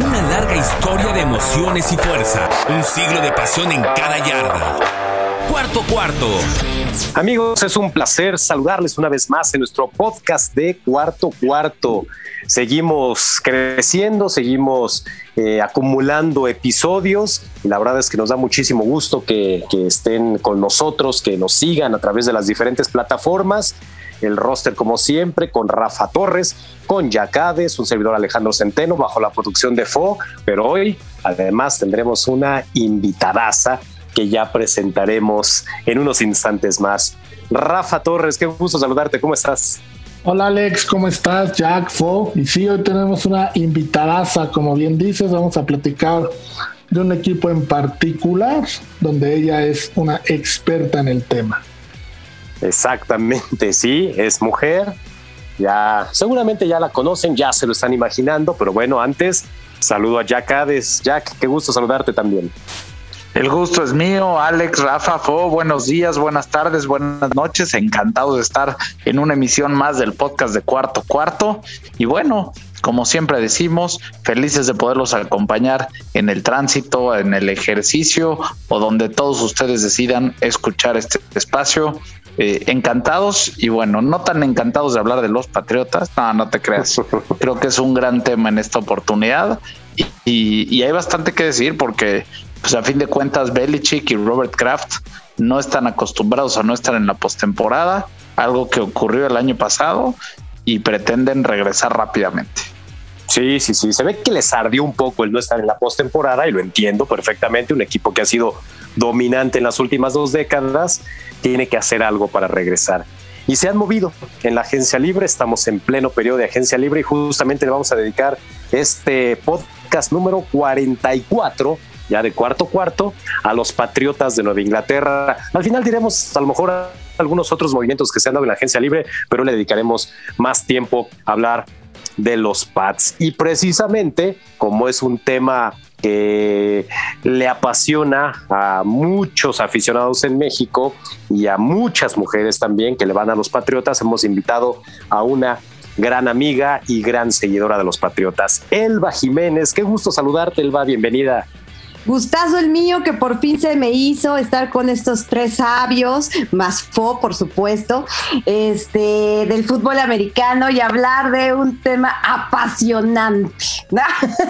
Una larga historia de emociones y fuerza. Un siglo de pasión en cada yarda. Cuarto cuarto. Amigos, es un placer saludarles una vez más en nuestro podcast de Cuarto Cuarto. Seguimos creciendo, seguimos eh, acumulando episodios la verdad es que nos da muchísimo gusto que estén con nosotros, que nos sigan a través de las diferentes plataformas el roster como siempre, con Rafa Torres, con Yacades, un servidor Alejandro Centeno, bajo la producción de Fo, pero hoy además tendremos una invitadaza que ya presentaremos en unos instantes más. Rafa Torres, qué gusto saludarte, ¿cómo estás? Hola Alex, ¿cómo estás? Jack, Fo. Y sí, hoy tenemos una invitadaza, como bien dices, vamos a platicar de un equipo en particular donde ella es una experta en el tema. Exactamente, sí, es mujer. Ya, seguramente ya la conocen, ya se lo están imaginando, pero bueno, antes saludo a Jack Hades. Jack, qué gusto saludarte también. El gusto es mío, Alex, Rafa, Fo, buenos días, buenas tardes, buenas noches, encantado de estar en una emisión más del podcast de Cuarto Cuarto. Y bueno, como siempre decimos, felices de poderlos acompañar en el tránsito, en el ejercicio o donde todos ustedes decidan escuchar este espacio. Eh, encantados y bueno, no tan encantados de hablar de los Patriotas, no, no te creas. Creo que es un gran tema en esta oportunidad y, y hay bastante que decir porque pues a fin de cuentas Belichick y Robert Kraft no están acostumbrados a no estar en la postemporada, algo que ocurrió el año pasado y pretenden regresar rápidamente. Sí, sí, sí. Se ve que les ardió un poco el no estar en la postemporada y lo entiendo perfectamente. Un equipo que ha sido dominante en las últimas dos décadas tiene que hacer algo para regresar. Y se han movido en la agencia libre. Estamos en pleno periodo de agencia libre y justamente le vamos a dedicar este podcast número 44 ya de cuarto cuarto, a los Patriotas de Nueva Inglaterra. Al final diremos a lo mejor algunos otros movimientos que se han dado en la agencia libre, pero le dedicaremos más tiempo a hablar de los Pats. Y precisamente, como es un tema que le apasiona a muchos aficionados en México y a muchas mujeres también que le van a los Patriotas, hemos invitado a una gran amiga y gran seguidora de los Patriotas, Elba Jiménez. Qué gusto saludarte, Elba, bienvenida. Gustazo el mío que por fin se me hizo estar con estos tres sabios, más Fo, por supuesto, este, del fútbol americano y hablar de un tema apasionante, ¿no?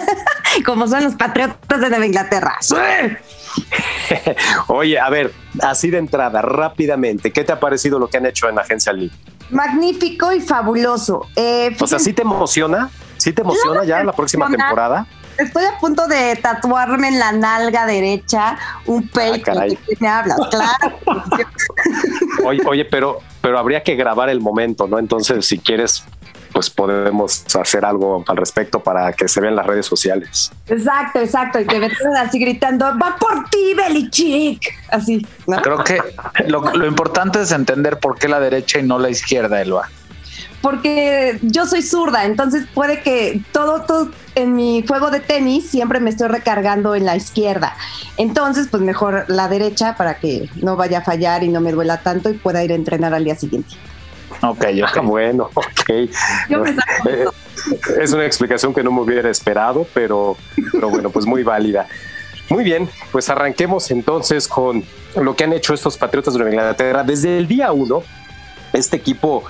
como son los patriotas de Nueva Inglaterra. Oye, a ver, así de entrada, rápidamente, ¿qué te ha parecido lo que han hecho en la Agencia League? Magnífico y fabuloso. Eh, o sea, ¿sí te emociona? ¿Sí te emociona ya la próxima temporada? Estoy a punto de tatuarme en la nalga derecha un peito. Ah, me hablas, claro. oye, oye, pero, pero habría que grabar el momento, ¿no? Entonces, si quieres, pues podemos hacer algo al respecto para que se vean las redes sociales. Exacto, exacto. Y que me así gritando, va por ti, Belichick. Así, ¿no? Creo que lo, lo importante es entender por qué la derecha y no la izquierda, Elba porque yo soy zurda, entonces puede que todo, todo en mi juego de tenis siempre me estoy recargando en la izquierda. Entonces, pues mejor la derecha para que no vaya a fallar y no me duela tanto y pueda ir a entrenar al día siguiente. Ok, yo ah, bueno, ok. Eh, es una explicación que no me hubiera esperado, pero, pero bueno, pues muy válida. Muy bien, pues arranquemos entonces con lo que han hecho estos Patriotas de Nueva Inglaterra. Desde el día uno, este equipo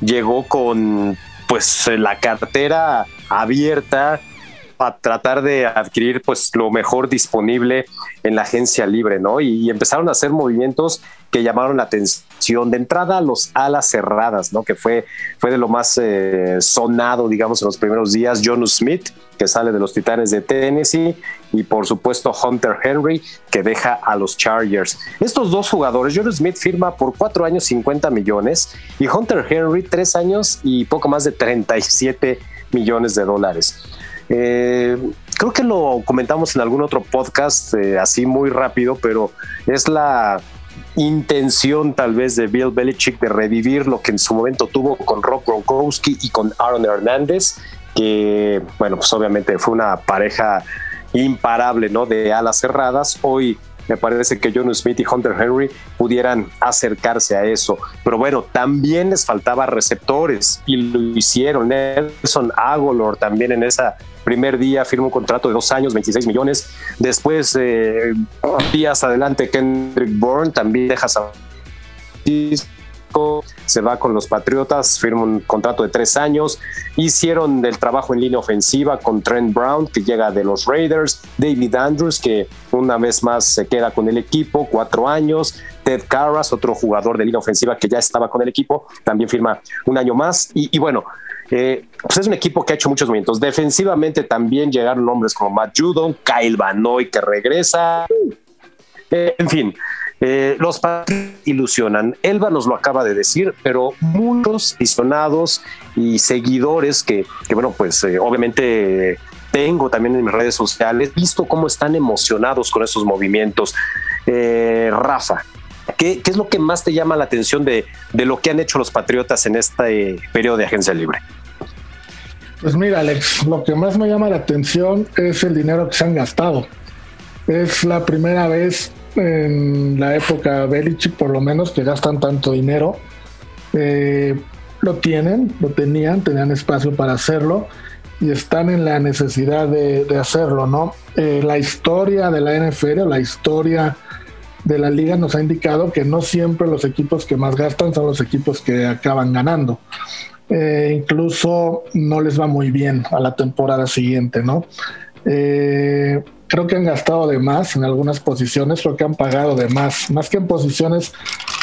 llegó con pues la cartera abierta a tratar de adquirir pues lo mejor disponible en la agencia libre, ¿no? Y, empezaron a hacer movimientos que llamaron la atención. De entrada, los alas cerradas, ¿no? Que fue, fue de lo más eh, sonado, digamos, en los primeros días. John Smith, que sale de los Titanes de Tennessee, y por supuesto Hunter Henry, que deja a los Chargers. Estos dos jugadores, John Smith firma por cuatro años 50 millones y Hunter Henry tres años y poco más de 37 millones de dólares. Eh, creo que lo comentamos en algún otro podcast eh, así muy rápido, pero es la intención tal vez de Bill Belichick de revivir lo que en su momento tuvo con Rob Gronkowski y con Aaron Hernández, que bueno, pues obviamente fue una pareja imparable, ¿no? De alas cerradas. Hoy me parece que John Smith y Hunter Henry pudieran acercarse a eso. Pero bueno, también les faltaba receptores y lo hicieron. Nelson Agolor también en esa primer día firma un contrato de dos años, 26 millones. Después, eh, días adelante, Kendrick Bourne también deja San se va con los Patriotas, firma un contrato de tres años. Hicieron el trabajo en línea ofensiva con Trent Brown, que llega de los Raiders, David Andrews, que una vez más se queda con el equipo, cuatro años. Ted Carras, otro jugador de línea ofensiva que ya estaba con el equipo, también firma un año más. Y, bueno, eh, pues es un equipo que ha hecho muchos movimientos. Defensivamente también llegaron nombres como Matt Judon, Kyle Vanoy que regresa. Eh, en fin, eh, los ilusionan. Elba nos lo acaba de decir, pero muchos aficionados y seguidores que, bueno, pues eh, obviamente tengo también en mis redes sociales, visto cómo están emocionados con esos movimientos. Eh, Rafa, ¿qué, es lo que más te llama la atención de, de lo que han hecho los Patriotas en este periodo de agencia libre? Pues mira, Alex, lo que más me llama la atención es el dinero que se han gastado. Es la primera vez en la época Belichick, por lo menos, que gastan tanto dinero. Eh, lo tienen, lo tenían, tenían espacio para hacerlo y están en la necesidad de, hacerlo, ¿no? Eh, la historia de la NFL, la historia de la liga nos ha indicado que no siempre los equipos que más gastan son los equipos que acaban ganando. Eh, incluso no les va muy bien a la temporada siguiente, ¿no? Creo que han gastado de más en algunas posiciones, creo que han pagado de más, más que en posiciones,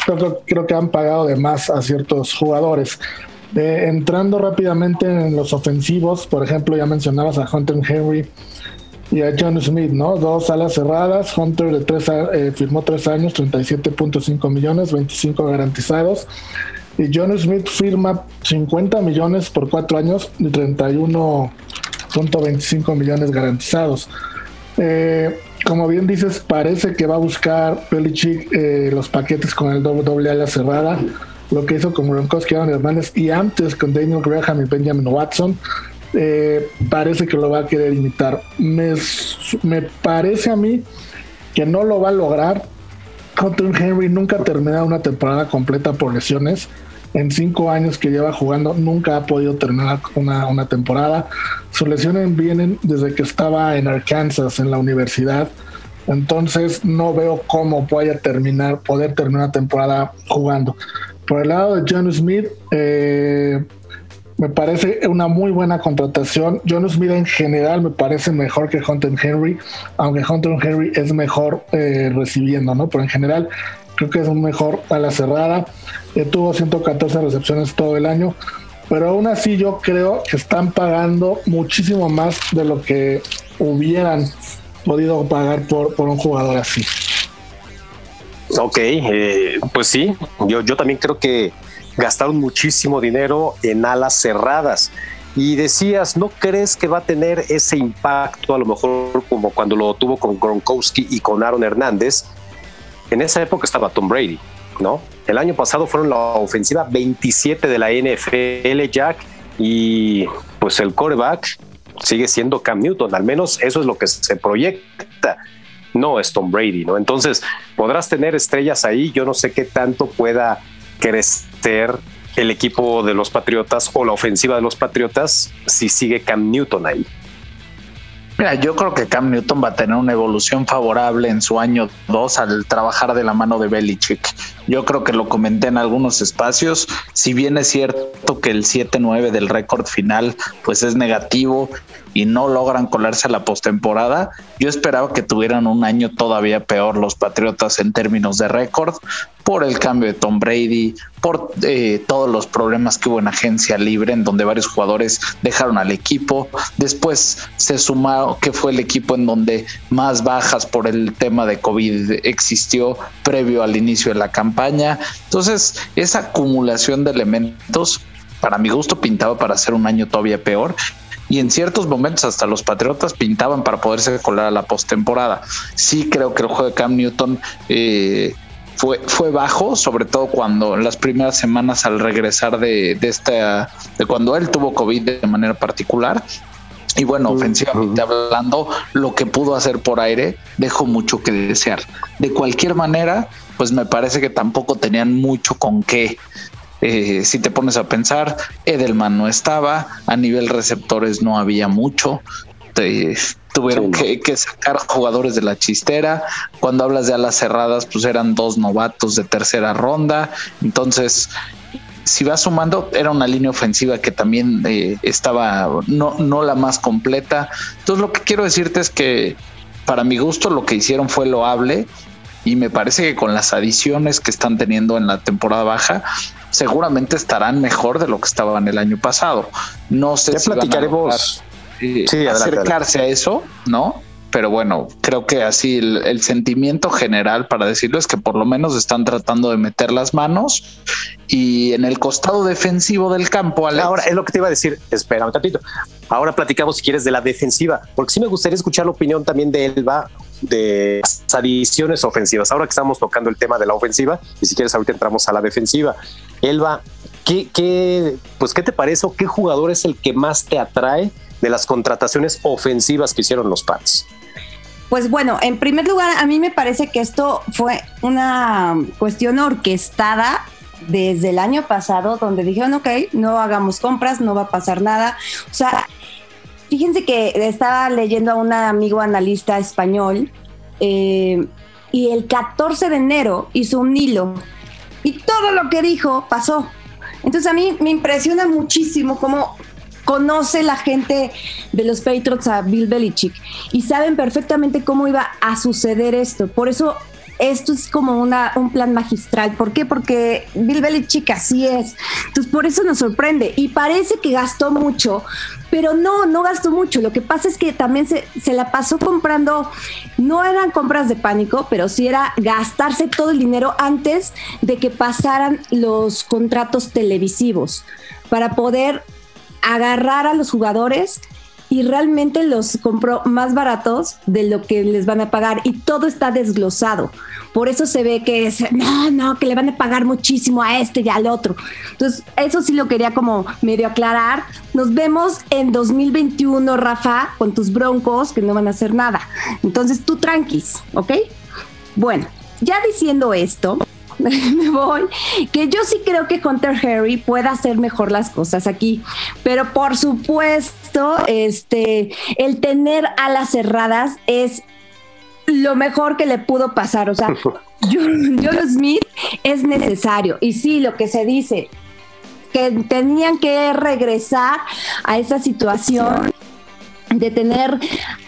creo, creo que han pagado de más a ciertos jugadores. entrando rápidamente en los ofensivos, por ejemplo, ya mencionabas a Hunter Henry y a John Smith, ¿no? Dos alas cerradas, Hunter de tres, eh, firmó tres años, 37.5 millones, 25 garantizados. Y John Smith firma 50 millones por cuatro años y 31.25 millones garantizados. Eh, como bien dices, parece que va a buscar Belichick eh, los paquetes con el doble, ala cerrada, lo que hizo con Gronkowski, Aaron Hernández y antes con Daniel Graham y Benjamin Watson. Eh, parece que lo va a querer imitar. Me, parece a mí que no lo va a lograr. Hunter Henry nunca ha una temporada completa por lesiones en cinco años que lleva jugando nunca ha podido terminar una, una temporada. Sus lesiones vienen desde que estaba en Arkansas, en la universidad. Entonces no veo cómo vaya terminar, poder terminar una temporada jugando. Por el lado de John Smith, eh, me parece una muy buena contratación. John Smith en general me parece mejor que Hunter Henry, aunque Hunter Henry es mejor eh, recibiendo, ¿no? Pero en general creo que es un mejor a la cerrada. Eh, tuvo 114 recepciones todo el año, pero aún así yo creo que están pagando muchísimo más de lo que hubieran podido pagar por, por un jugador así. Ok, eh, pues sí, yo, yo también creo que gastaron muchísimo dinero en alas cerradas. Y decías, ¿no crees que va a tener ese impacto a lo mejor como cuando lo tuvo con Gronkowski y con Aaron Hernández? en esa época estaba Tom Brady, ¿no? El año pasado fueron la ofensiva 27 de la NFL, Jack, y pues el coreback sigue siendo Cam Newton, al menos eso es lo que se proyecta. No es Tom Brady, ¿no? Entonces, podrás tener estrellas ahí, yo no sé qué tanto pueda crecer el equipo de los Patriotas o la ofensiva de los Patriotas si sigue Cam Newton ahí. Yo creo que Cam Newton va a tener una evolución favorable en su año 2 al trabajar de la mano de Belichick. Yo creo que lo comenté en algunos espacios. Si bien es cierto que el 7-9 del récord final pues es negativo y no logran colarse a la postemporada, yo esperaba que tuvieran un año todavía peor los Patriotas en términos de récord por el cambio de Tom Brady, por eh, todos los problemas que hubo en agencia libre, en donde varios jugadores dejaron al equipo. Después se sumó que fue el equipo en donde más bajas por el tema de COVID existió previo al inicio de la campaña. Entonces, esa acumulación de elementos, para mi gusto, pintaba para hacer un año todavía peor y en ciertos momentos hasta los Patriotas pintaban para poderse colar a la postemporada. Sí creo que el juego de Cam Newton eh, fue, fue bajo, sobre todo cuando las primeras semanas al regresar de, de esta, de cuando él tuvo COVID de manera particular. Y bueno, ofensivamente hablando, lo que pudo hacer por aire dejó mucho que desear. De cualquier manera, pues me parece que tampoco tenían mucho con qué. Eh, si te pones a pensar, Edelman no estaba, a nivel receptores no había mucho. Tuvieron que, que, sacar jugadores de la chistera. Cuando hablas de alas cerradas, pues eran dos novatos de tercera ronda. Entonces, si vas sumando, era una línea ofensiva que también eh, estaba no, no la más completa. Entonces, lo que quiero decirte es que para mi gusto lo que hicieron fue loable y me parece que con las adiciones que están teniendo en la temporada baja, seguramente estarán mejor de lo que estaban el año pasado. No sé si platicaremos. Van a acercarse a eso, ¿no? pero bueno, creo que así el, sentimiento general para decirlo es que por lo menos están tratando de meter las manos y en el costado defensivo del campo. Ahora es lo que te iba a decir. Espera un ratito. Ahora platicamos si quieres de la defensiva, porque sí me gustaría escuchar la opinión también de Elba de las adiciones ofensivas. Ahora que estamos tocando el tema de la ofensiva, y si quieres ahorita entramos a la defensiva. Elba, ¿qué, qué, pues, ¿qué te parece o qué jugador es el que más te atrae de las contrataciones ofensivas que hicieron los Pats? Pues bueno, en primer lugar, a mí me parece que esto fue una cuestión orquestada desde el año pasado, donde dijeron, ok, no hagamos compras, no va a pasar nada. O sea, fíjense que estaba leyendo a un amigo analista español eh, y el 14 de enero hizo un hilo y todo lo que dijo pasó. Entonces a mí me impresiona muchísimo cómo conoce la gente de los Patriots a Bill Belichick y saben perfectamente cómo iba a suceder esto. Por eso esto es como una, un plan magistral. ¿Por qué? Porque Bill Belichick así es. Entonces, por eso nos sorprende. Y parece que gastó mucho, pero no, no gastó mucho. Lo que pasa es que también se, se la pasó comprando, no eran compras de pánico, pero sí era gastarse todo el dinero antes de que pasaran los contratos televisivos para poder agarrar a los jugadores y realmente los compró más baratos de lo que les van a pagar y todo está desglosado. Por eso se ve que es, no, no, que le van a pagar muchísimo a este y al otro. Entonces, eso sí lo quería como medio aclarar. Nos vemos en 2021, Rafa, con tus broncos que no van a hacer nada. Entonces, tú tranquis, ¿ok? Bueno, ya diciendo esto, me voy, que yo sí creo que Hunter Harry pueda hacer mejor las cosas aquí, pero por supuesto, este, el tener alas cerradas es lo mejor que le pudo pasar, o sea, John, Smith es necesario. Y sí, lo que se dice, que tenían que regresar a esa situación de tener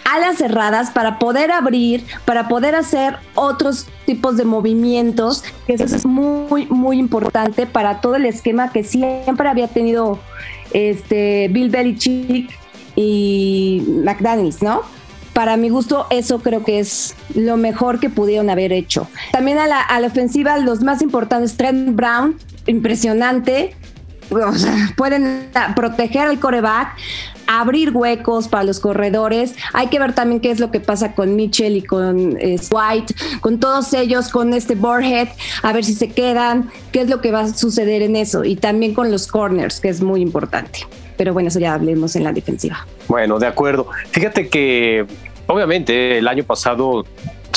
alas cerradas para poder abrir, para poder hacer otros tipos de movimientos, que eso es muy, muy importante para todo el esquema que siempre había tenido este Bill Belichick y McDaniels, ¿no? Para mi gusto, eso creo que es lo mejor que pudieron haber hecho. También a la, a la ofensiva, los más importantes, Trent Brown, impresionante, pueden proteger al coreback, abrir huecos para los corredores. Hay que ver también qué es lo que pasa con Mitchell y con eh, White, con todos ellos, con este Borhead, a ver si se quedan, qué es lo que va a suceder en eso. Y también con los corners, que es muy importante. Pero bueno, eso ya hablemos en la defensiva. Bueno, de acuerdo. Fíjate que obviamente el año pasado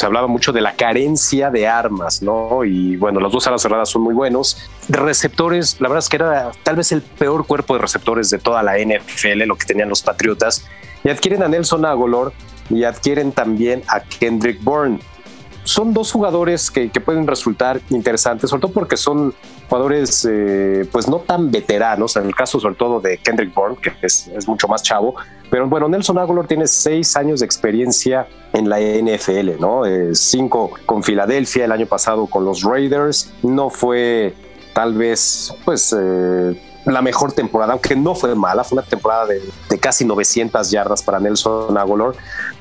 se hablaba mucho de la carencia de armas, ¿no? Y bueno, los dos alas cerradas son muy buenos. De receptores, la verdad es que era tal vez el peor cuerpo de receptores de toda la NFL, lo que tenían los Patriotas. Y adquieren a Nelson Agolor y adquieren también a Kendrick Bourne son dos jugadores que, pueden resultar interesantes, sobre todo porque son jugadores eh, pues no tan veteranos, en el caso sobre todo de Kendrick Bourne, que es, mucho más chavo, pero bueno, Nelson Aguilar tiene seis años de experiencia en la NFL, ¿no? Eh, cinco con Filadelfia, el año pasado con los Raiders, no fue tal vez pues... Eh, la mejor temporada, aunque no fue mala, fue una temporada de, casi 900 yardas para Nelson Aguilar,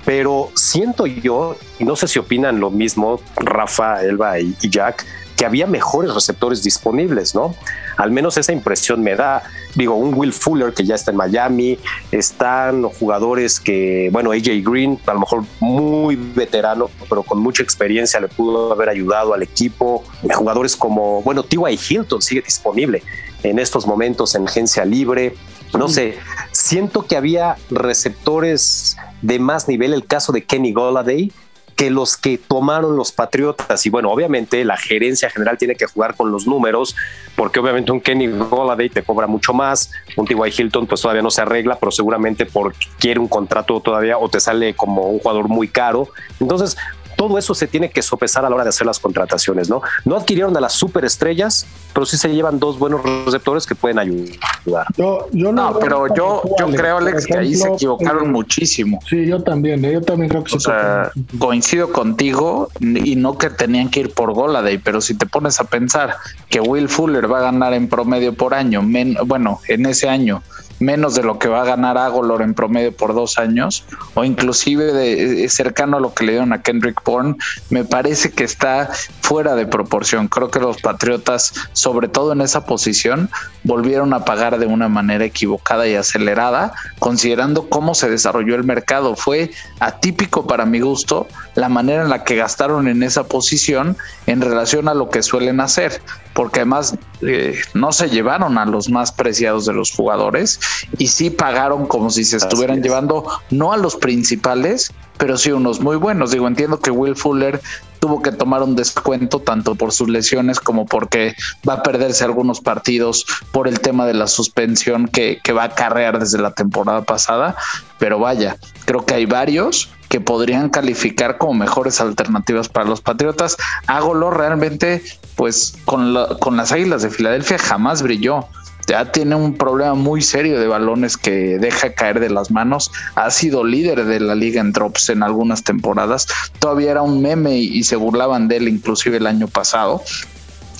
pero siento yo, y no sé si opinan lo mismo Rafa, Elba y, Jack, que había mejores receptores disponibles, ¿no? Al menos esa impresión me da. Digo, un Will Fuller que ya está en Miami, están jugadores que, bueno, AJ Green, a lo mejor muy veterano, pero con mucha experiencia le pudo haber ayudado al equipo. Jugadores como, bueno, T.Y. Hilton sigue disponible en estos momentos en agencia libre. No sé, siento que había receptores de más nivel, el caso de Kenny Golladay, que los que tomaron los Patriotas. Y bueno, obviamente la gerencia general tiene que jugar con los números, porque obviamente un Kenny Golladay te cobra mucho más, un T.Y. Hilton pues todavía no se arregla, pero seguramente porque quiere un contrato todavía o te sale como un jugador muy caro. Entonces, todo eso se tiene que sopesar a la hora de hacer las contrataciones, ¿no? No adquirieron a las superestrellas, pero sí se llevan dos buenos receptores que pueden ayudar. Yo, yo no, pero yo, yo creo, Alex, que ahí se equivocaron muchísimo. Sí, yo también, ¿eh? yo también creo que o sea, coincido contigo y no que tenían que ir por Goladay, pero si te pones a pensar que Will Fuller va a ganar en promedio por año, bueno, en ese año menos de lo que va a ganar Agolor en promedio por dos años, o inclusive de, eh, cercano a lo que le dieron a Kendrick Bourne, me parece que está fuera de proporción. Creo que los Patriotas, sobre todo en esa posición, volvieron a pagar de una manera equivocada y acelerada, considerando cómo se desarrolló el mercado. Fue atípico para mi gusto la manera en la que gastaron en esa posición en relación a lo que suelen hacer porque además eh, no se llevaron a los más preciados de los jugadores y sí pagaron como si se estuvieran llevando no a los principales, pero sí unos muy buenos. Digo, entiendo que Will Fuller tuvo que tomar un descuento tanto por sus lesiones como porque va a perderse algunos partidos por el tema de la suspensión que, que va a acarrear desde la temporada pasada. Pero vaya, creo que hay varios que podrían calificar como mejores alternativas para los Patriotas. Ágolo realmente, pues con, con las Águilas de Filadelfia jamás brilló ya tiene un problema muy serio de balones que deja caer de las manos. Ha sido líder de la liga en drops en algunas temporadas. Todavía era un meme y, se burlaban de él inclusive el año pasado.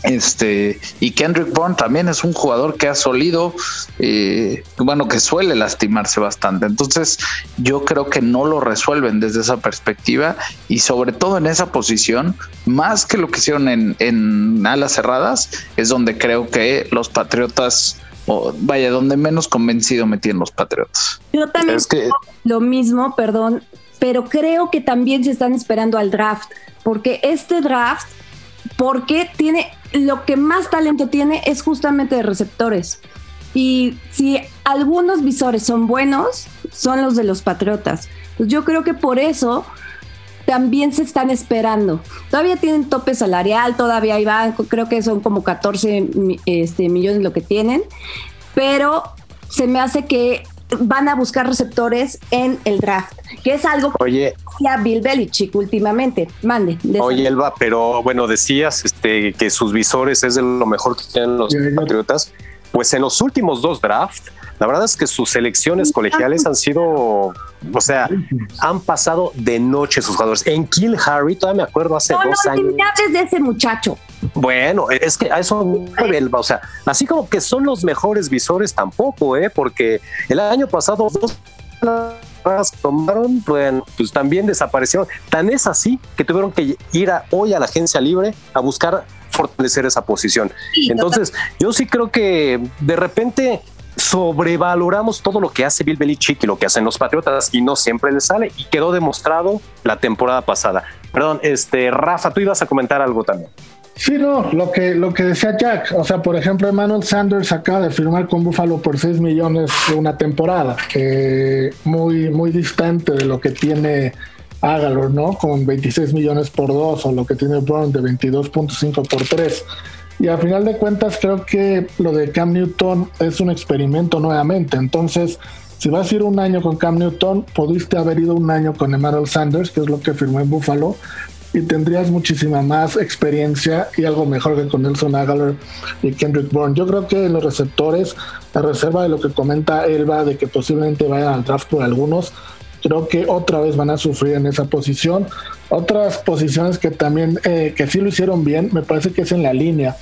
Este, y Kendrick Bourne también es un jugador que ha solido, eh, bueno, que suele lastimarse bastante. Entonces, yo creo que no lo resuelven desde esa perspectiva y sobre todo en esa posición, más que lo que hicieron en, en alas cerradas, es donde creo que los Patriotas, o vaya, donde menos convencido me tienen los Patriotas. Yo también es que... lo mismo, perdón, pero creo que también se están esperando al draft, porque este draft porque tiene lo que más talento tiene es justamente de receptores. Y si algunos visores son buenos, son los de los Patriotas. Yo creo que por eso también se están esperando. Todavía tienen tope salarial, todavía hay banco, creo que son como 14 este, millones lo que tienen, pero se me hace que van a buscar receptores en el draft, que es algo que Oye, a Bill Belichick últimamente. Mande. Oye, Elba, pero bueno, decías este, que sus visores es de lo mejor que tienen los Patriotas. Pues en los últimos dos drafts, la verdad es que sus selecciones colegiales han sido, o sea, han pasado de noche sus jugadores. En Kill Harry, todavía me acuerdo hace dos no, años. No de ese muchacho. Bueno, es que a eso, o sea, así como que son los mejores visores tampoco, ¿eh? Porque el año pasado dos tomaron, bueno, pues también desaparecieron. Tan es así que tuvieron que ir a, hoy a la agencia libre a buscar fortalecer esa posición. Entonces, yo sí creo que de repente sobrevaloramos todo lo que hace Bill Belichick y lo que hacen los Patriotas y no siempre les sale y quedó demostrado la temporada pasada. Perdón, este Rafa, tú ibas a comentar algo también. Sí, no, lo que, lo que decía Jack, o sea, por ejemplo, Emmanuel Sanders acaba de firmar con Buffalo por 6 millones de una temporada, que muy, muy distante de lo que tiene Agalor, ¿no? Con 26 millones por 2 o lo que tiene Brown de 22.5 por 3. Y al final de cuentas creo que lo de Cam Newton es un experimento nuevamente. Entonces, si vas a ir un año con Cam Newton, pudiste haber ido un año con Emmanuel Sanders, que es lo que firmó en Buffalo, y tendrías muchísima más experiencia y algo mejor que con Nelson Aguilar y Kendrick Bourne. Yo creo que los receptores, a reserva de lo que comenta Elba, de que posiblemente vayan al draft por algunos, creo que otra vez van a sufrir en esa posición. Otras posiciones que también, eh, que sí lo hicieron bien, me parece que es en la línea.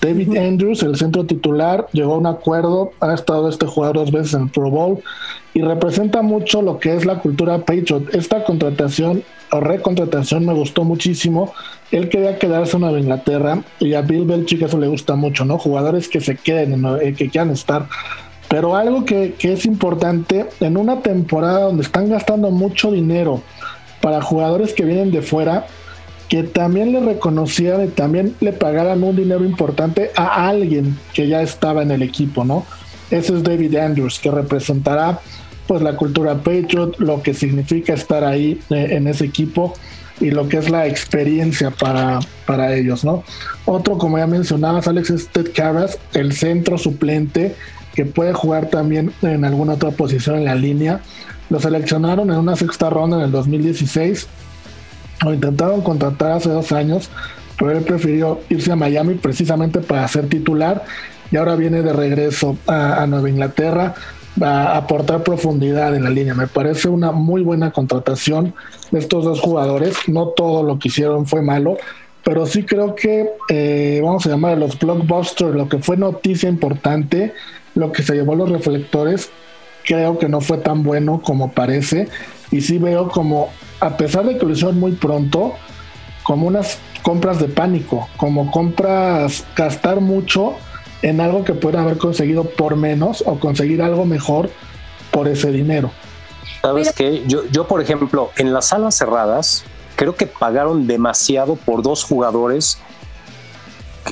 David Andrews, el centro titular, llegó a un acuerdo, ha estado este jugador dos veces en el Pro Bowl y representa mucho lo que es la cultura Patriot. Esta contratación o recontratación me gustó muchísimo. Él quería quedarse en Nueva Inglaterra y a Bill Belichick eso le gusta mucho, ¿no? Jugadores que se queden, eh, que quieran estar. Pero algo que, es importante, en una temporada donde están gastando mucho dinero para jugadores que vienen de fuera, que también le reconocían y también le pagaran un dinero importante a alguien que ya estaba en el equipo, ¿no? ese es David Andrews, que representará pues la cultura Patriot, lo que significa estar ahí eh, en ese equipo y lo que es la experiencia para, para ellos, ¿no? Otro, como ya mencionabas, Alex, es Ted Carras, el centro suplente, que puede jugar también en alguna otra posición en la línea. Lo seleccionaron en una sexta ronda en el 2016. Lo intentaron contratar hace dos años, pero él prefirió irse a Miami precisamente para ser titular y ahora viene de regreso a, Nueva Inglaterra a aportar profundidad en la línea. Me parece una muy buena contratación de estos dos jugadores. No todo lo que hicieron fue malo, pero sí creo que, eh, vamos a llamar a los blockbusters, lo que fue noticia importante, lo que se llevó los reflectores, creo que no fue tan bueno como parece. Y sí veo como, a pesar de que lo hicieron muy pronto, como unas compras de pánico, como compras, gastar mucho en algo que pueden haber conseguido por menos o conseguir algo mejor por ese dinero. Sabes que yo, yo, por ejemplo, en las salas cerradas, creo que pagaron demasiado por dos jugadores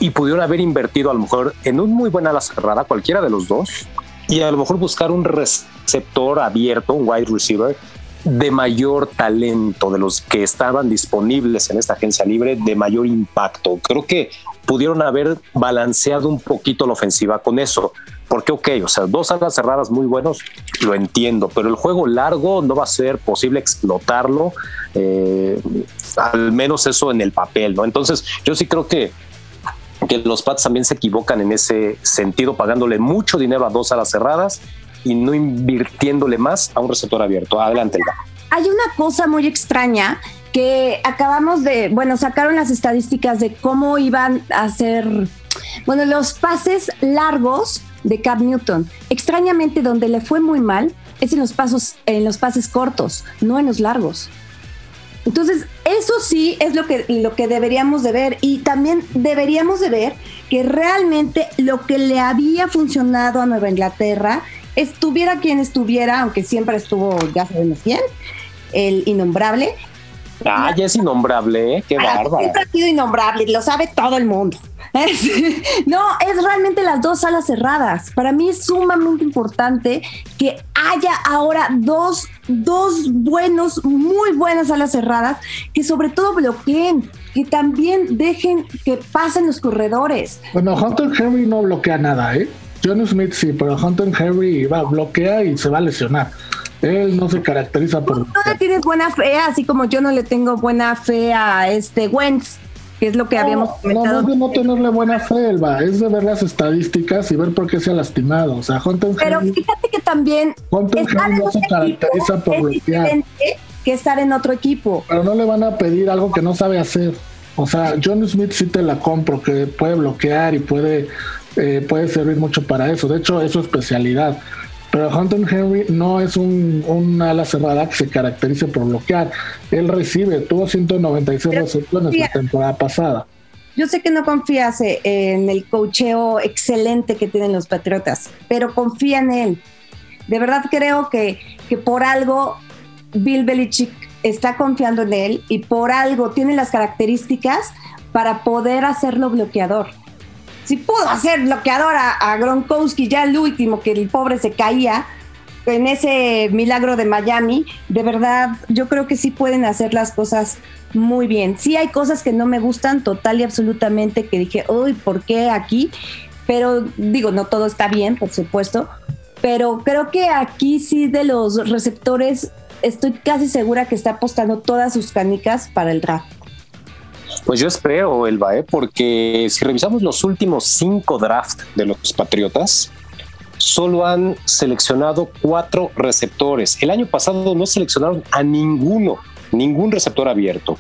y pudieron haber invertido a lo mejor en un muy buen ala cerrada, cualquiera de los dos, y a lo mejor buscar un receptor abierto, un wide receiver, de mayor talento, de los que estaban disponibles en esta agencia libre, de mayor impacto. Creo que pudieron haber balanceado un poquito la ofensiva con eso. Porque, ok, o sea, dos alas cerradas muy buenos, lo entiendo, pero el juego largo no va a ser posible explotarlo, eh, al menos eso en el papel, ¿no? Entonces, yo sí creo que, que los Pats también se equivocan en ese sentido, pagándole mucho dinero a dos alas cerradas y no invirtiéndole más a un receptor abierto. Adelante, Hay una cosa muy extraña que acabamos de, bueno, sacaron las estadísticas de cómo iban a ser, bueno, los pases largos de Cap Newton. Extrañamente, donde le fue muy mal es en los pasos, en los pases cortos, no en los largos. Entonces, eso sí es lo que, lo que deberíamos de ver y también deberíamos de ver que realmente lo que le había funcionado a Nueva Inglaterra, estuviera quien estuviera, aunque siempre estuvo, ya sabemos quién, el innombrable, Ah, ya es innombrable, ¿eh? Qué ah, bárbaro. Siempre ha sido innombrable, lo sabe todo el mundo. no, es realmente las dos salas cerradas. Para mí es sumamente importante que haya ahora dos, dos buenos, muy buenas salas cerradas, que sobre todo bloqueen, que también dejen que pasen los corredores. Bueno, Hunter Henry no bloquea nada, ¿eh? John Smith sí, pero Hunter Henry va, bloquea y se va a lesionar. Él no se caracteriza por. No le tienes buena fe, así como yo no le tengo buena fe a este Wentz, que es lo que habíamos comentado. No, no, no tenerle buena fe, Elba, es de ver las estadísticas y ver por qué se ha lastimado. O sea, Hunter Pero fíjate que también. Hunter Henry no se caracteriza por bloquear. Que estar en otro equipo. Pero no le van a pedir algo que no sabe hacer. O sea, John Smith sí te la compro, que puede bloquear y puede, eh, puede servir mucho para eso. De hecho, es su especialidad. Pero Hunter Henry no es un, ala cerrada que se caracterice por bloquear. Él recibe, tuvo 196 recepciones la temporada pasada. Yo sé que no confías eh, en el cocheo excelente que tienen los Patriotas, pero confía en él. De verdad creo que, que por algo Bill Belichick está confiando en él y por algo tiene las características para poder hacerlo bloqueador si pudo hacer bloqueador a, Gronkowski, ya el último, que el pobre se caía en ese milagro de Miami, de verdad, yo creo que sí pueden hacer las cosas muy bien. Sí hay cosas que no me gustan total y absolutamente, que dije, uy, ¿por qué aquí? Pero digo, no todo está bien, por supuesto, pero creo que aquí sí de los receptores estoy casi segura que está apostando todas sus canicas para el draft. Pues yo espero, Elba, ¿eh? porque si revisamos los últimos cinco drafts de los Patriotas, solo han seleccionado cuatro receptores. El año pasado no seleccionaron a ninguno, ningún receptor abierto.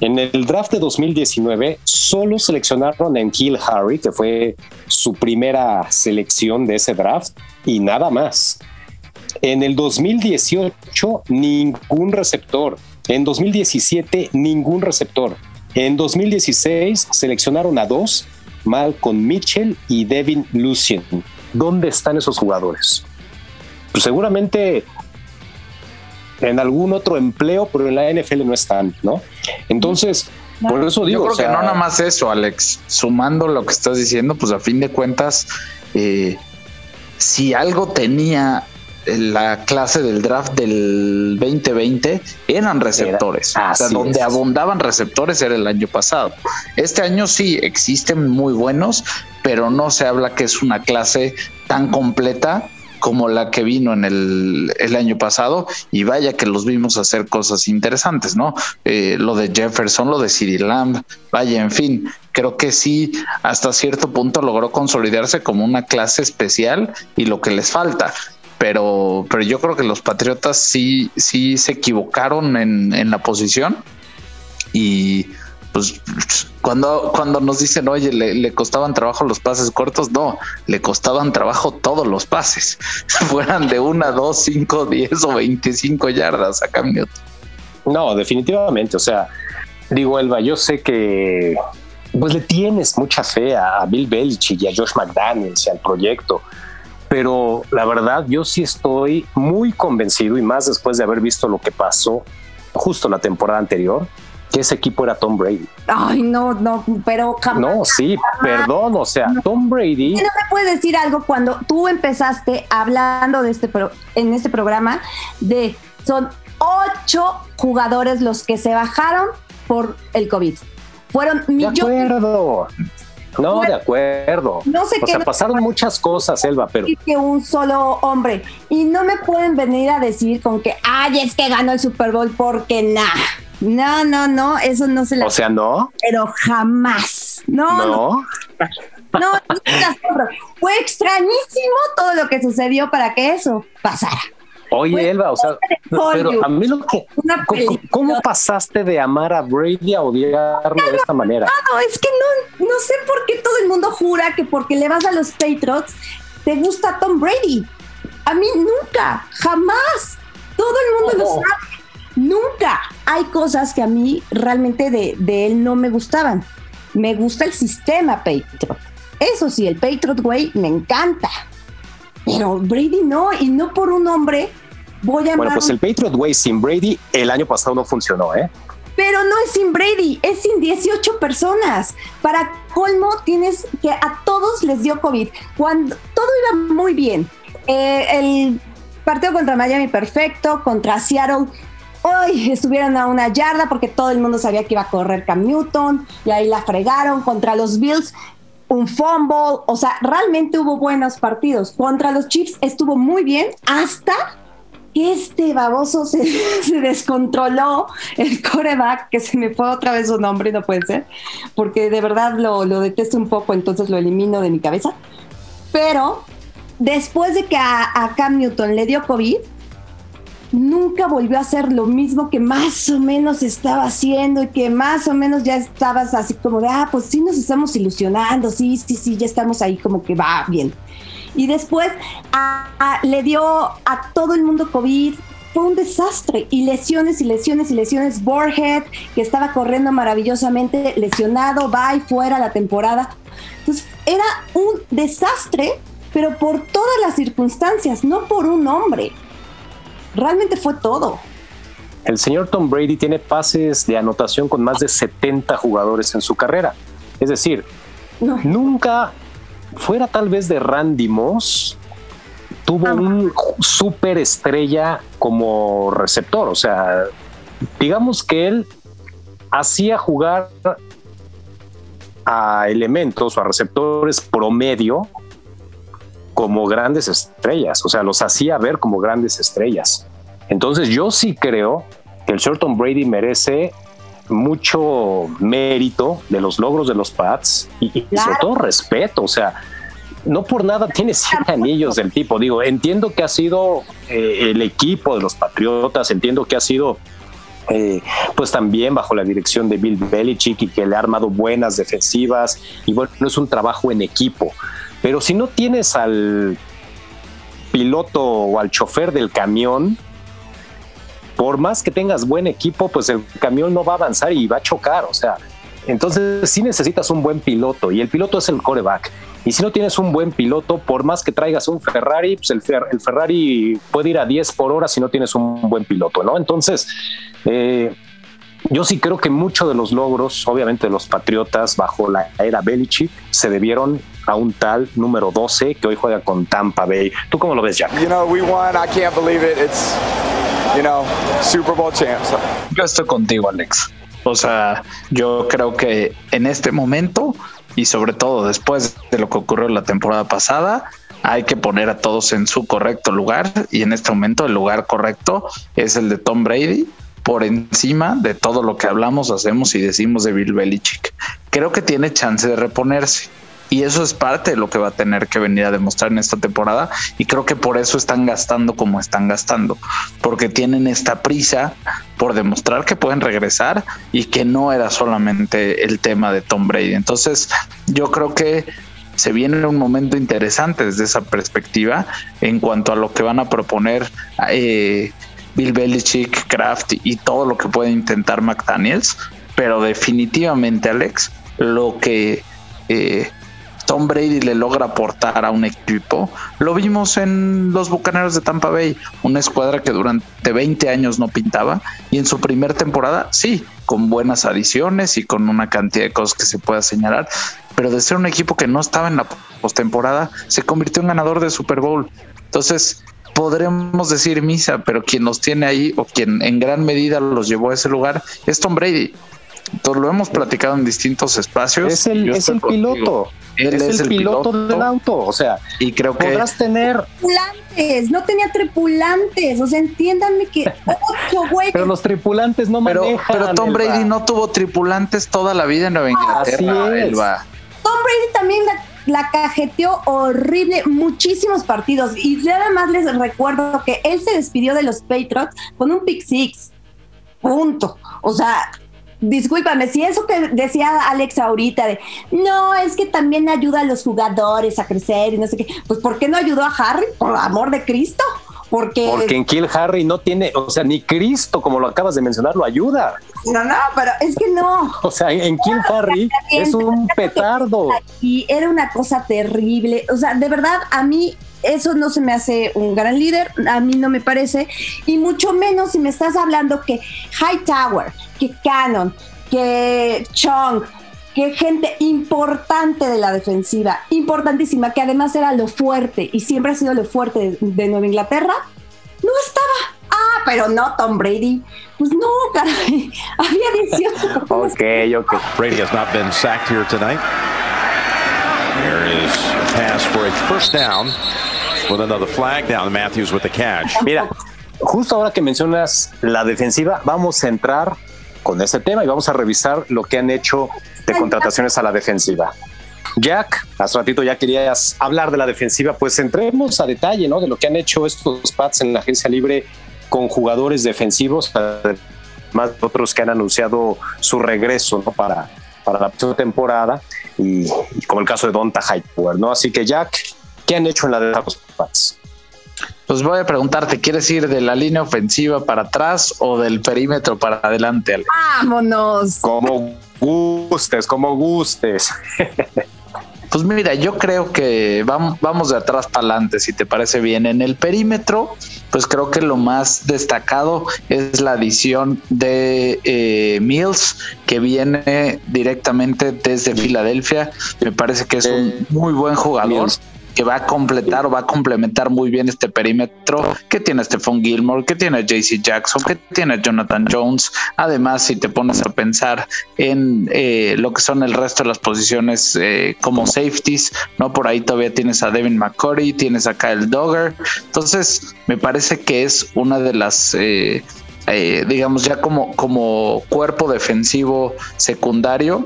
En el draft de 2019 solo seleccionaron a Hill Harry, que fue su primera selección de ese draft, y nada más. En el 2018 ningún receptor. En 2017 ningún receptor. En 2016 seleccionaron a dos, Malcolm Mitchell y Devin Lucien. ¿Dónde están esos jugadores? Pues seguramente en algún otro empleo, pero en la NFL no están, ¿no? Entonces, por eso digo. Yo creo que no nada más eso, Alex. Sumando lo que estás diciendo, pues a fin de cuentas, eh, si algo tenía la clase del draft del 2020 eran receptores. o sea, donde abundaban receptores era el año pasado. Este año sí existen muy buenos, pero no se habla que es una clase tan completa como la que vino en el, el, año pasado y vaya que los vimos hacer cosas interesantes, ¿no? Eh, lo de Jefferson, lo de City Lamb, vaya, en fin, creo que sí, hasta cierto punto logró consolidarse como una clase especial y lo que les falta pero, pero yo creo que los Patriotas sí, sí se equivocaron en, en la posición y pues cuando, cuando nos dicen, oye, le, costaban trabajo los pases cortos, no, le costaban trabajo todos los pases, fueran de una, dos, cinco, diez o veinticinco yardas a cambio. No, definitivamente, o sea, digo, Elba, yo sé que pues le tienes mucha fe a Bill Belichick y a Josh McDaniels y al proyecto, pero la verdad yo sí estoy muy convencido y más después de haber visto lo que pasó justo la temporada anterior, que ese equipo era Tom Brady. Ay, no, no, pero No, sí, perdón, o sea, Tom Brady. ¿No me puedes decir algo cuando tú empezaste hablando de este en este programa de son ocho jugadores los que se bajaron por el COVID? Fueron millones. De acuerdo. No, de acuerdo. No sé o sea, pasaron muchas cosas, Elba, pero. Que un solo hombre. Y no me pueden venir a decir con que, ay, es que ganó el Super Bowl porque nada. No, no, no, eso no se le. O sea, no. Pero jamás. No. No. No, no, fue extrañísimo todo lo que sucedió para que eso pasara. Oye, Elba, o sea, pero a mí lo que. ¿cómo, pasaste de amar a Brady a odiarlo de esta manera? No, es que no, no sé por qué todo el mundo jura que porque le vas a los Patriots te gusta Tom Brady. A mí nunca, jamás. Todo el mundo lo sabe. Nunca. Hay cosas que a mí realmente de, de él no me gustaban. Me gusta el sistema Patriot. Eso sí, el Patriot Way me encanta pero Brady no, y no por un hombre voy a... Bueno, pues el Patriot Way sin Brady el año pasado no funcionó, ¿eh? Pero no es sin Brady, es sin 18 personas. Para colmo, tienes que a todos les dio COVID. Cuando todo iba muy bien. Eh, el partido contra Miami perfecto, contra Seattle hoy estuvieron a una yarda porque todo el mundo sabía que iba a correr Cam Newton y ahí la fregaron contra los Bills un fumble, o sea, realmente hubo buenos partidos. Contra los Chiefs estuvo muy bien hasta que este baboso se, descontroló, el coreback, que se me fue otra vez su nombre, no puede ser, porque de verdad lo, lo detesto un poco, entonces lo elimino de mi cabeza. Pero después de que a, a Cam Newton le dio COVID, nunca volvió a hacer lo mismo que más o menos estaba haciendo y que más o menos ya estabas así como de, ah, pues sí nos estamos ilusionando, sí, sí, sí, ya estamos ahí como que va bien. Y después le dio a todo el mundo COVID, fue un desastre y lesiones y lesiones y lesiones. Borhead, que estaba corriendo maravillosamente, lesionado, va y fuera la temporada. Entonces, era un desastre, pero por todas las circunstancias, no por un hombre realmente fue todo. El señor Tom Brady tiene pases de anotación con más de 70 jugadores en su carrera. Es decir, nunca, fuera tal vez de Randy Moss, tuvo un super estrella como receptor. O sea, digamos que él hacía jugar a elementos o a receptores promedio como grandes estrellas, o sea, los hacía ver como grandes estrellas. Entonces yo sí creo que el Shorton Brady merece mucho mérito de los logros de los Pats y, sobre todo respeto, o sea, no por nada tiene siete anillos del tipo. Digo, entiendo que ha sido eh, el equipo de los Patriotas, entiendo que ha sido eh, pues también bajo la dirección de Bill Belichick y que le ha armado buenas defensivas y bueno, es un trabajo en equipo. Pero si no tienes al piloto o al chofer del camión, por más que tengas buen equipo, pues el camión no va a avanzar y va a chocar. O sea, entonces sí necesitas un buen piloto y el piloto es el coreback. Y si no tienes un buen piloto, por más que traigas un Ferrari, pues el, Ferrari puede ir a 10 por hora si no tienes un buen piloto, ¿no? Entonces, eh, Yo sí creo que muchos de los logros, obviamente de los Patriotas bajo la era Belichick, se debieron a un tal número 12 que hoy juega con Tampa Bay. ¿Tú cómo lo ves, Jack? You know, we won. I can't believe it. It's, you know, Super Bowl champs. Yo estoy contigo, Alex. O sea, yo creo que en este momento y sobre todo después de lo que ocurrió la temporada pasada, hay que poner a todos en su correcto lugar y en este momento el lugar correcto es el de Tom Brady por encima de todo lo que hablamos, hacemos y decimos de Bill Belichick. Creo que tiene chance de reponerse. Y eso es parte de lo que va a tener que venir a demostrar en esta temporada. Y creo que por eso están gastando como están gastando. Porque tienen esta prisa por demostrar que pueden regresar y que no era solamente el tema de Tom Brady. Entonces, yo creo que se viene un momento interesante desde esa perspectiva en cuanto a lo que van a proponer eh, Bill Belichick, Kraft y todo lo que puede intentar McDaniels, pero definitivamente Alex, lo que eh, Tom Brady le logra aportar a un equipo, lo vimos en los Bucaneros de Tampa Bay, una escuadra que durante 20 años no pintaba y en su primera temporada sí, con buenas adiciones y con una cantidad de cosas que se pueda señalar, pero de ser un equipo que no estaba en la postemporada, se convirtió en ganador de Super Bowl. Entonces, podremos decir misa, pero quien los tiene ahí o quien en gran medida los llevó a ese lugar es Tom Brady. Entonces lo hemos platicado en distintos espacios. Es el, es el piloto. Él es, el, piloto, del auto. O sea, y creo que podrás tener tripulantes, no tenía tripulantes. O sea, entiéndanme que ocho güeyes. Pero los tripulantes no pero, manejan. Pero Tom Brady no tuvo tripulantes toda la vida en Nueva Inglaterra. Así es. Tom Brady también la la cajeteó horrible muchísimos partidos. Y nada más les recuerdo que él se despidió de los Patriots con un pick six. Punto. O sea, discúlpame, si eso que decía Alex ahorita de no, es que también ayuda a los jugadores a crecer y no sé qué, pues ¿por qué no ayudó a Harry? Por amor de Cristo. Porque, Porque en Kill Harry no tiene, o sea, ni Cristo, como lo acabas de mencionar, lo ayuda. No, no, pero es que no. O sea, en Kill Harry es un petardo. Y era una cosa terrible. O sea, de verdad, a mí eso no se me hace un gran líder, a mí no me parece, y mucho menos si me estás hablando que Hightower, que Cannon, que Chong, que gente importante de la defensiva, importantísima, que además era lo fuerte y siempre ha sido lo fuerte de, de Nueva Inglaterra, no estaba. Pero no Tom Brady. Pues no, caray. Había 18. ok, ok. Brady has not been sacked here tonight. There is a pass for a first down with another flag down. Matthews with the catch. Mira, justo ahora que mencionas la defensiva, vamos a entrar con ese tema y vamos a revisar lo que han hecho de contrataciones a la defensiva. Jack, hace ratito ya querías hablar de la defensiva, pues entremos a detalle, ¿no? De lo que han hecho estos Pats en la agencia libre con jugadores defensivos, además de otros que han anunciado su regreso, ¿no? Para, para la próxima temporada y, y, como el caso de Donta Hightower, ¿no? Así que Jack, ¿qué han hecho en la de los Pats? Pues voy a preguntarte, ¿quieres ir de la línea ofensiva para atrás o del perímetro para adelante? Ale? Vámonos. Como gustes, como gustes. Pues mira, yo creo que vamos, vamos de atrás para adelante, si te parece bien. En el perímetro, pues creo que lo más destacado es la adición de eh, Mills, que viene directamente desde Filadelfia. Me parece que es un muy buen jugador. Mills que va a completar o va a complementar muy bien este perímetro que tiene Stephon Gilmore, que tiene JC Jackson, que tiene Jonathan Jones. Además, si te pones a pensar en eh, lo que son el resto de las posiciones eh, como safeties, ¿no? Por ahí todavía tienes a Devin McCurry, tienes a Kyle Dogger. Entonces, me parece que es una de las eh, eh, digamos ya como, como cuerpo defensivo secundario,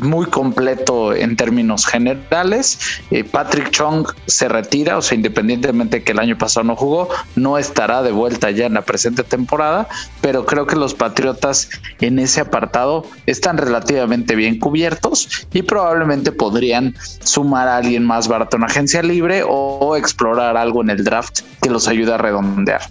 muy completo en términos generales. Eh, Patrick Chong se retira, o sea, independientemente de que el año pasado no jugó, no estará de vuelta ya en la presente temporada, pero creo que los Patriotas en ese apartado están relativamente bien cubiertos y probablemente podrían sumar a alguien más barato en agencia libre o, o explorar algo en el draft que los ayude a redondear.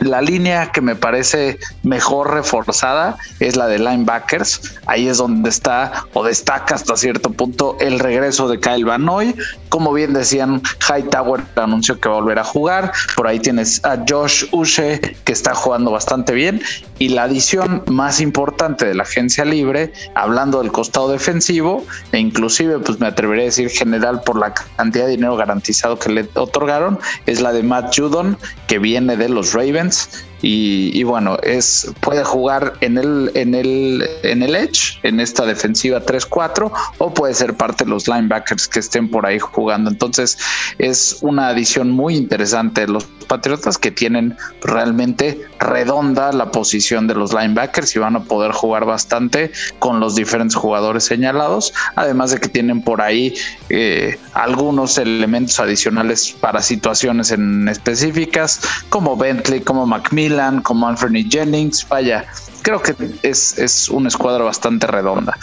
La línea que me parece mejor reforzada es la de linebackers. Ahí es donde está o destaca hasta cierto punto el regreso de Kyle Van Noy. Como bien decían, Hightower anunció que va a volver a jugar. Por ahí tienes a Josh Ushe que está jugando bastante bien. Y la adición más importante de la agencia libre, hablando del costado defensivo, e inclusive pues me atrevería a decir general por la cantidad de dinero garantizado que le otorgaron, es la de Matt Judon, que viene de los Ravens events y, bueno, es puede jugar en el en el en el edge, en esta defensiva 3-4 o puede ser parte de los linebackers que estén por ahí jugando. Entonces, es una adición muy interesante de los Patriotas que tienen realmente redonda la posición de los linebackers y van a poder jugar bastante con los diferentes jugadores señalados, además de que tienen por ahí eh, algunos elementos adicionales para situaciones en específicas como Bentley, como Macmillan como Anthony Jennings, vaya, creo que es, es una escuadra bastante redonda.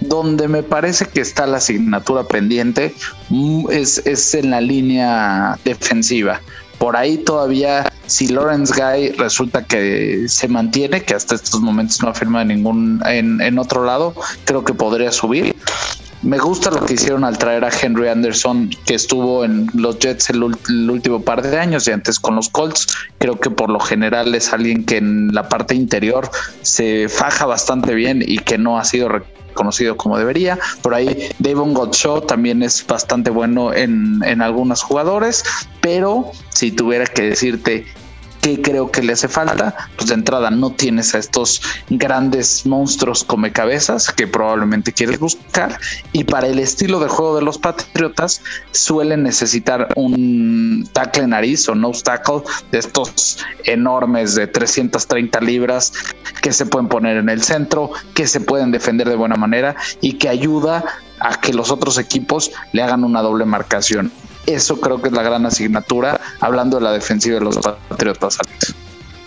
Donde me parece que está la asignatura pendiente mm, es, es en la línea defensiva. Por ahí todavía, si Lawrence Guy resulta que se mantiene, que hasta estos momentos no afirma ningún en, en otro lado, creo que podría subir. Me gusta lo que hicieron al traer a Henry Anderson, que estuvo en los Jets el, último par de años y antes con los Colts. Creo que por lo general es alguien que en la parte interior se faja bastante bien y que no ha sido reconocido como debería. Por ahí Devon Godshaw también es bastante bueno en, en algunos jugadores, pero si tuviera que decirte ¿Qué creo que le hace falta? Pues de entrada no tienes a estos grandes monstruos come cabezas que probablemente quieres buscar y para el estilo de juego de los Patriotas suelen necesitar un tackle nariz o no tackle de estos enormes de 330 libras que se pueden poner en el centro, que se pueden defender de buena manera y que ayuda a que los otros equipos le hagan una doble marcación. Eso creo que es la gran asignatura, hablando de la defensiva de los Patriotas.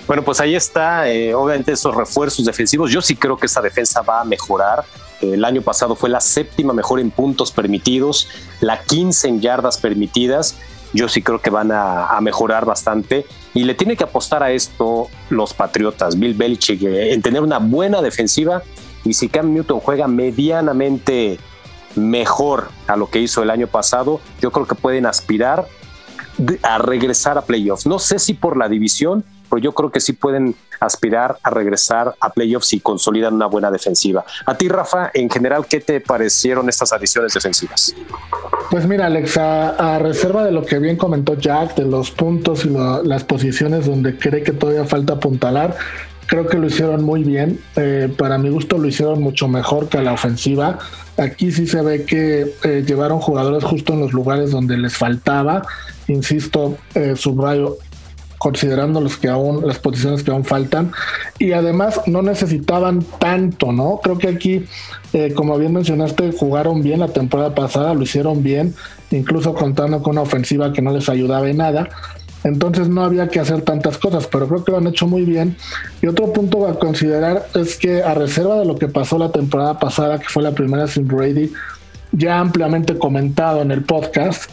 Bueno, pues ahí está, eh, obviamente esos refuerzos defensivos. Yo sí creo que esta defensa va a mejorar. El año pasado fue la séptima mejor en puntos permitidos, la 15 en yardas permitidas. Yo sí creo que van a, a mejorar bastante y le tiene que apostar a esto los Patriotas, Bill Belichick, eh, en tener una buena defensiva y si Cam Newton juega medianamente mejor a lo que hizo el año pasado, yo creo que pueden aspirar a regresar a playoffs. No sé si por la división, pero yo creo que sí pueden aspirar a regresar a playoffs y consolidan una buena defensiva. A ti, Rafa, en general, ¿qué te parecieron estas adiciones defensivas? Pues mira, Alex, a, reserva de lo que bien comentó Jack, de los puntos y las posiciones donde cree que todavía falta apuntalar, creo que lo hicieron muy bien. Eh, para mi gusto lo hicieron mucho mejor que la ofensiva. Aquí sí se ve que eh, llevaron jugadores justo en los lugares donde les faltaba. Insisto, eh, subrayo, considerando los que aún, las posiciones que aún faltan. Y además no necesitaban tanto, ¿no? Creo que aquí, eh, como bien mencionaste, jugaron bien la temporada pasada, lo hicieron bien, incluso contando con una ofensiva que no les ayudaba en nada. Entonces no había que hacer tantas cosas, pero creo que lo han hecho muy bien. Y otro punto a considerar es que a reserva de lo que pasó la temporada pasada, que fue la primera sin Brady, ya ampliamente comentado en el podcast,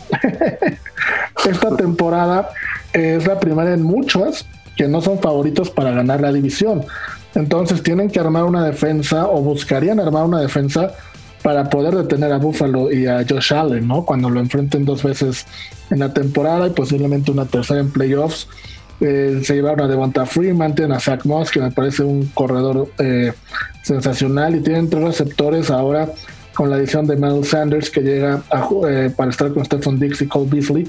esta temporada es la primera en muchas que no son favoritos para ganar la división. Entonces tienen que armar una defensa o buscarían armar una defensa para poder detener a Buffalo y a Josh Allen, ¿no? Cuando lo enfrenten dos veces en la temporada y posiblemente una tercera en playoffs. Eh, se llevaron a Devonta Freeman, tienen a Zach Moss, que me parece un corredor eh, sensacional, y tienen tres receptores ahora con la edición de Mel Sanders, que llega eh, para estar con Stephen Dix y Cole Beasley,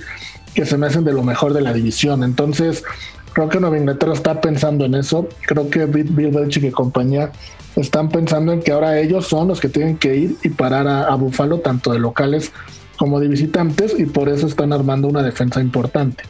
que se me hacen de lo mejor de la división. Entonces, creo que Nueva Inglaterra está pensando en eso. Creo que Bill Belichick y compañía están pensando en que ahora ellos son los que tienen que ir y parar a, Buffalo, tanto de locales como de visitantes, y por eso están armando una defensa importante.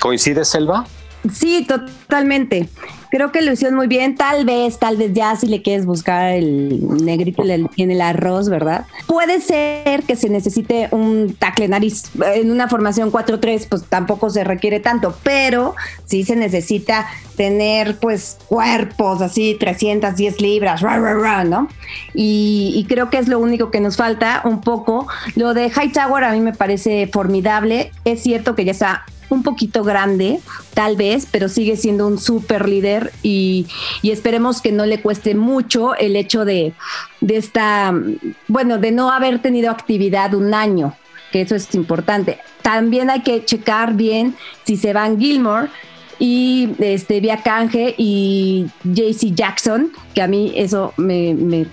¿Coincide, Selva? Sí, totalmente. Creo que lo hicieron muy bien. Tal vez, tal vez ya si le quieres buscar el negrito en el arroz, ¿verdad? Puede ser que se necesite un tackle nariz. En una formación 4-3, pues tampoco se requiere tanto, pero sí se necesita tener, pues, cuerpos así, 310 libras, ¿no? Y, y creo que es lo único que nos falta un poco. Lo de Hightower a mí me parece formidable. Es cierto que ya está un poquito grande, tal vez, pero sigue siendo un súper líder y, esperemos que no le cueste mucho el hecho de, de esta, bueno, de no haber tenido actividad un año, que eso es importante. También hay que checar bien si se van Gilmore y este Via Canje y JC Jackson, que a mí eso me, me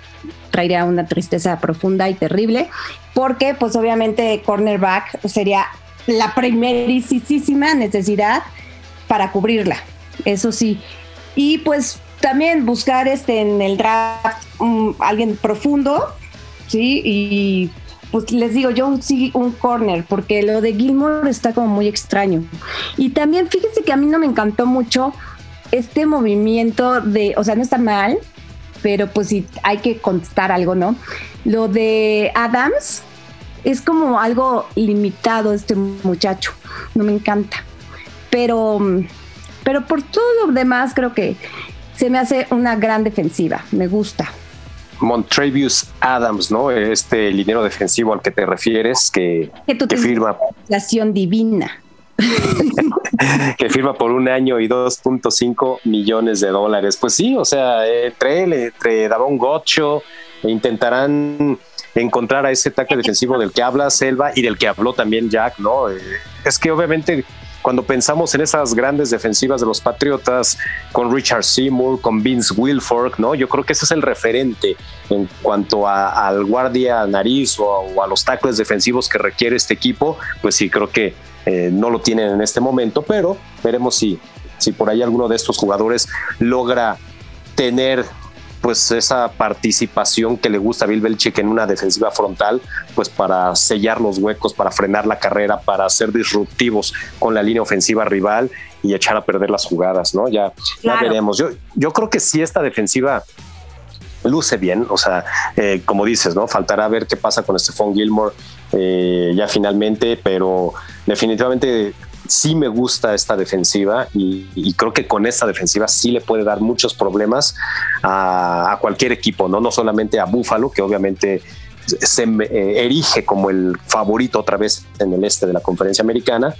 traería una tristeza profunda y terrible, porque pues obviamente cornerback sería la primerísima necesidad para cubrirla, eso sí. Y pues también buscar este en el draft alguien profundo, ¿sí? Y pues les digo, yo sí un corner, porque lo de Gilmore está como muy extraño. Y también fíjense que a mí no me encantó mucho este movimiento de, o sea, no está mal, pero pues sí hay que contestar algo, ¿no? Lo de Adams es como algo limitado este muchacho, no me encanta. Pero, pero por todo lo demás creo que se me hace una gran defensiva, me gusta. Montrevious Adams, ¿no? Este linero defensivo al que te refieres, que, que, firma. divina. que firma por un año y 2.5 millones de dólares. Pues sí, o sea, entre él, entre Davon Gocho, intentarán encontrar a ese ataque defensivo del que habla Selva y del que habló también Jack, ¿no? Eh, es que obviamente cuando pensamos en esas grandes defensivas de los Patriotas, con Richard Seymour, con Vince Wilfork, ¿no? Yo creo que ese es el referente en cuanto al guardia nariz o a, los tackles defensivos que requiere este equipo, pues sí, creo que eh, no lo tienen en este momento, pero veremos si, si por ahí alguno de estos jugadores logra tener pues esa participación que le gusta a Bill Belichick en una defensiva frontal, pues para sellar los huecos, para frenar la carrera, para ser disruptivos con la línea ofensiva rival y echar a perder las jugadas, ¿no? Ya, ya veremos. Yo, yo creo que si esta defensiva luce bien, o sea, eh, como dices, ¿no? Faltará ver qué pasa con Stephon Gilmore eh, ya finalmente, pero definitivamente sí me gusta esta defensiva y, creo que con esta defensiva sí le puede dar muchos problemas a, cualquier equipo, ¿no? no solamente a Buffalo, que obviamente se eh, erige como el favorito otra vez en el este de la conferencia americana.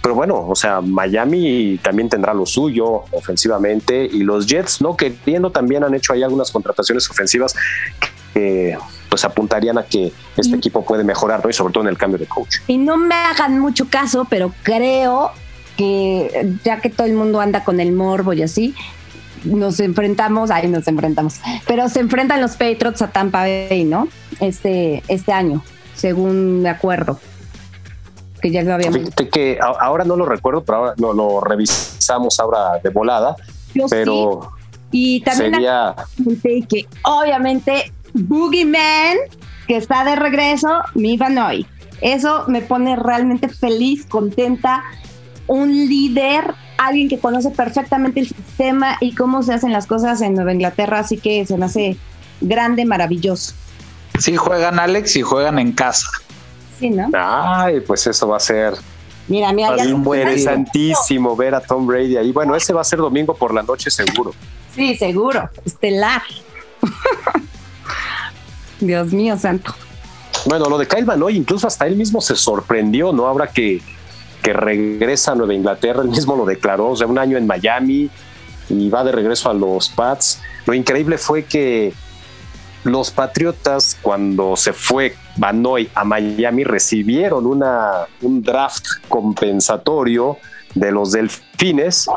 Pero bueno, o sea, Miami también tendrá lo suyo ofensivamente y los Jets, ¿no? Que viendo también han hecho ahí algunas contrataciones ofensivas que pues apuntarían a que este equipo puede mejorar, ¿no? Y sobre todo en el cambio de coach. Y no me hagan mucho caso, pero creo que ya que todo el mundo anda con el morbo y así, nos enfrentamos, ahí nos enfrentamos, pero se enfrentan los Patriots a Tampa Bay, ¿no? Este, este año, según de acuerdo. Que ya lo habíamos. Fíjate que ahora no lo recuerdo, pero ahora no, lo revisamos ahora de volada. pero Y también sería... que obviamente Boogeyman, que está de regreso, mi Vanoy. Eso me pone realmente feliz, contenta. Un líder, alguien que conoce perfectamente el sistema y cómo se hacen las cosas en Nueva Inglaterra, así que se me hace grande, maravilloso. Sí, juegan Alex y juegan en casa. Sí, ¿no? Ay, pues eso va a ser Mira, mira, ya interesantísimo ver a Tom Brady ahí. Bueno, ese va a ser domingo por la noche seguro. Sí, seguro, estelar. Dios mío, santo. Bueno, lo de Kyle Van incluso hasta él mismo se sorprendió, ¿no? Ahora que, que regresa a Nueva Inglaterra, él mismo lo declaró, o sea, un año en Miami y va de regreso a los Pats. Lo increíble fue que los Patriotas, cuando se fue Banoy a Miami, recibieron una, un draft compensatorio de los Delfines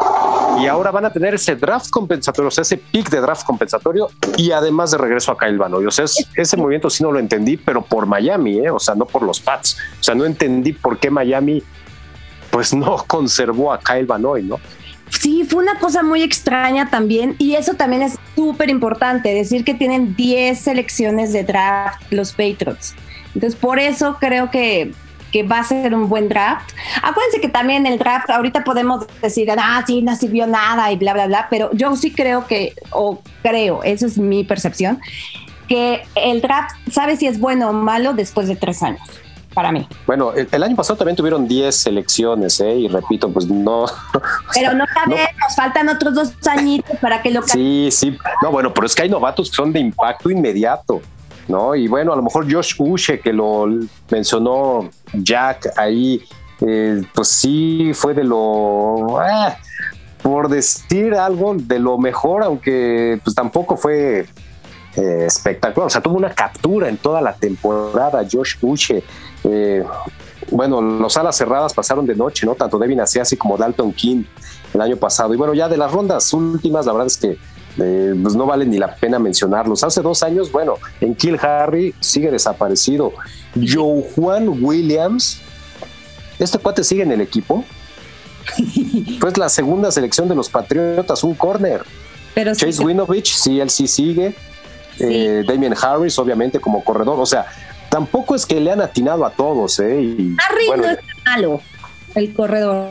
y ahora van a tener ese draft compensatorio, o sea, ese pick de draft compensatorio y además de regreso a Kyle Banoy. O sea, ese movimiento sí no lo entendí, pero por Miami, ¿eh? o sea, no por los Pats. O sea, no entendí por qué Miami pues no conservó a Kyle Banoy, ¿no? Sí, fue una cosa muy extraña también y eso también es súper importante, decir que tienen 10 selecciones de draft los Patriots. Entonces, por eso creo que que va a ser un buen draft. Acuérdense que también el draft, ahorita podemos decir, ah, sí, no sirvió nada y bla, bla, bla, pero yo sí creo que, o creo, eso es mi percepción, que el draft sabe si es bueno o malo después de tres años. Para mí. Bueno, el, año pasado también tuvieron 10 selecciones, ¿eh? Y repito, pues no. Pero no sabemos, nos faltan otros dos añitos para que lo Sí, sí. No, bueno, pero es que hay novatos que son de impacto inmediato. ¿No? Y bueno, a lo mejor Josh Ushe, que lo mencionó Jack ahí, eh, pues sí fue de lo, ah, por decir algo, de lo mejor, aunque pues tampoco fue eh, espectacular. O sea, tuvo una captura en toda la temporada, Josh Uche. Eh, bueno, los alas cerradas pasaron de noche, ¿no? Tanto Devin así como Dalton King el año pasado. Y bueno, ya de las rondas últimas, la verdad es que eh, pues no vale ni la pena mencionarlos. Hace dos años, bueno, en Kill Harry sigue desaparecido. Joe Juan Williams, este cuate sigue en el equipo. pues la segunda selección de los Patriotas, un corner. Pero Chase Winovich, sí, él sí sigue. Eh, Damien Harris, obviamente, como corredor. O sea, tampoco es que le han atinado a todos. ¿eh? Harris no es malo, el corredor.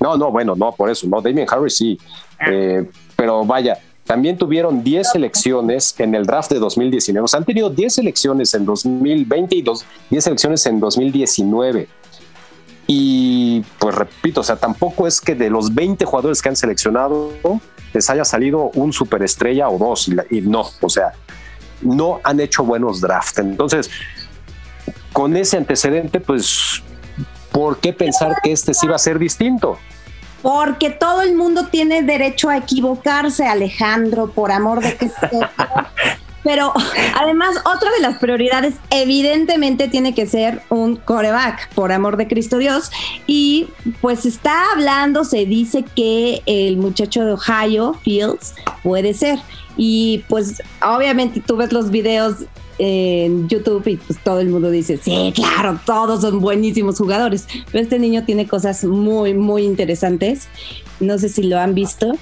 No, no, bueno, no, por eso, no. Damien Harris sí. Ah. Eh, pero vaya, también tuvieron 10 selecciones en el draft de 2019. O sea, han tenido 10 selecciones en 2020 y 10 selecciones en 2019. Y pues repito, o sea, tampoco es que de los 20 jugadores que han seleccionado les haya salido un superestrella o dos. Y, no, o sea, no han hecho buenos drafts. Entonces, con ese antecedente, pues, ¿por qué pensar que este sí va a ser distinto? Porque todo el mundo tiene derecho a equivocarse, Alejandro, por amor de que Pero además, otra de las prioridades evidentemente tiene que ser un coreback, por amor de Cristo Dios. Y pues está hablando, se dice que el muchacho de Ohio, Fields, puede ser. Y pues obviamente tú ves los videos en YouTube y pues todo el mundo dice, sí, claro, todos son buenísimos jugadores, pero este niño tiene cosas muy, muy interesantes. No sé si lo han visto,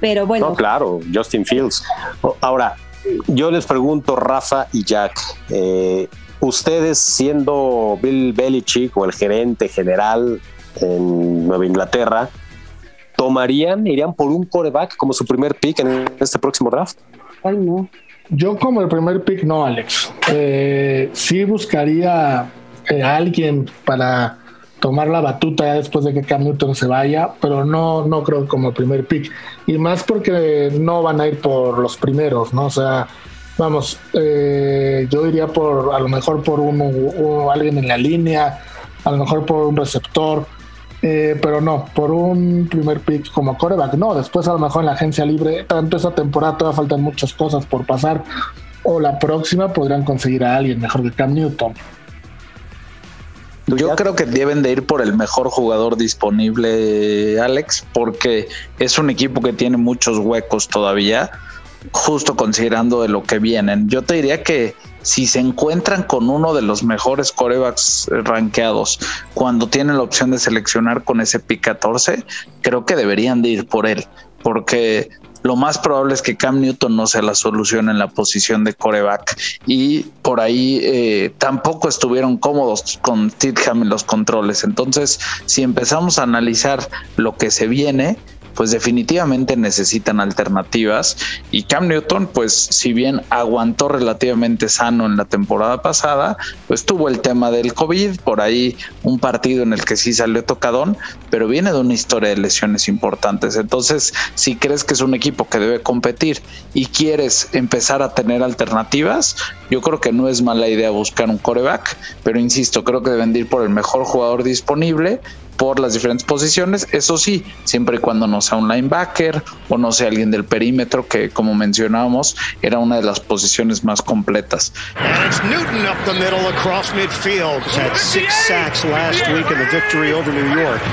pero bueno. No, claro, Justin Fields. Ahora, yo les pregunto, Rafa y Jack, eh, ustedes siendo Bill Belichick o el gerente general en Nueva Inglaterra, ¿tomarían, irían por un coreback como su primer pick en este próximo draft? Ay, no. Yo como el primer pick no, Alex. Eh, sí buscaría eh, a alguien para tomar la batuta después de que Cam Newton se vaya, pero no, no creo como el primer pick. Y más porque no van a ir por los primeros, ¿no? O sea, vamos, eh, yo iría por, a lo mejor por uno, alguien en la línea, a lo mejor por un receptor, eh, pero no, por un primer pick como coreback, no, después a lo mejor en la agencia libre, tanto esa temporada todavía faltan muchas cosas por pasar, o la próxima podrían conseguir a alguien mejor que Cam Newton. Yo creo que deben de ir por el mejor jugador disponible, Alex, porque es un equipo que tiene muchos huecos todavía, justo considerando de lo que vienen. Yo te diría que si se encuentran con uno de los mejores corebacks rankeados cuando tienen la opción de seleccionar con ese pick 14, creo que deberían de ir por él, porque lo más probable es que Cam Newton no sea la solución en la posición de coreback y por ahí eh, tampoco estuvieron cómodos con Tidham en los controles. Entonces, si empezamos a analizar lo que se viene, pues definitivamente necesitan alternativas. Y Cam Newton pues si bien aguantó relativamente sano en la temporada pasada pues tuvo el tema del COVID por ahí un partido en el que sí salió tocadón pero viene de una historia de lesiones importantes. Entonces si crees que es un equipo que debe competir y quieres empezar a tener alternativas yo creo que no es mala idea buscar un coreback pero insisto creo que deben ir por el mejor jugador disponible por las diferentes posiciones, eso sí, siempre y cuando no sea un linebacker o no sea alguien del perímetro, que como mencionábamos, era una de las posiciones más completas.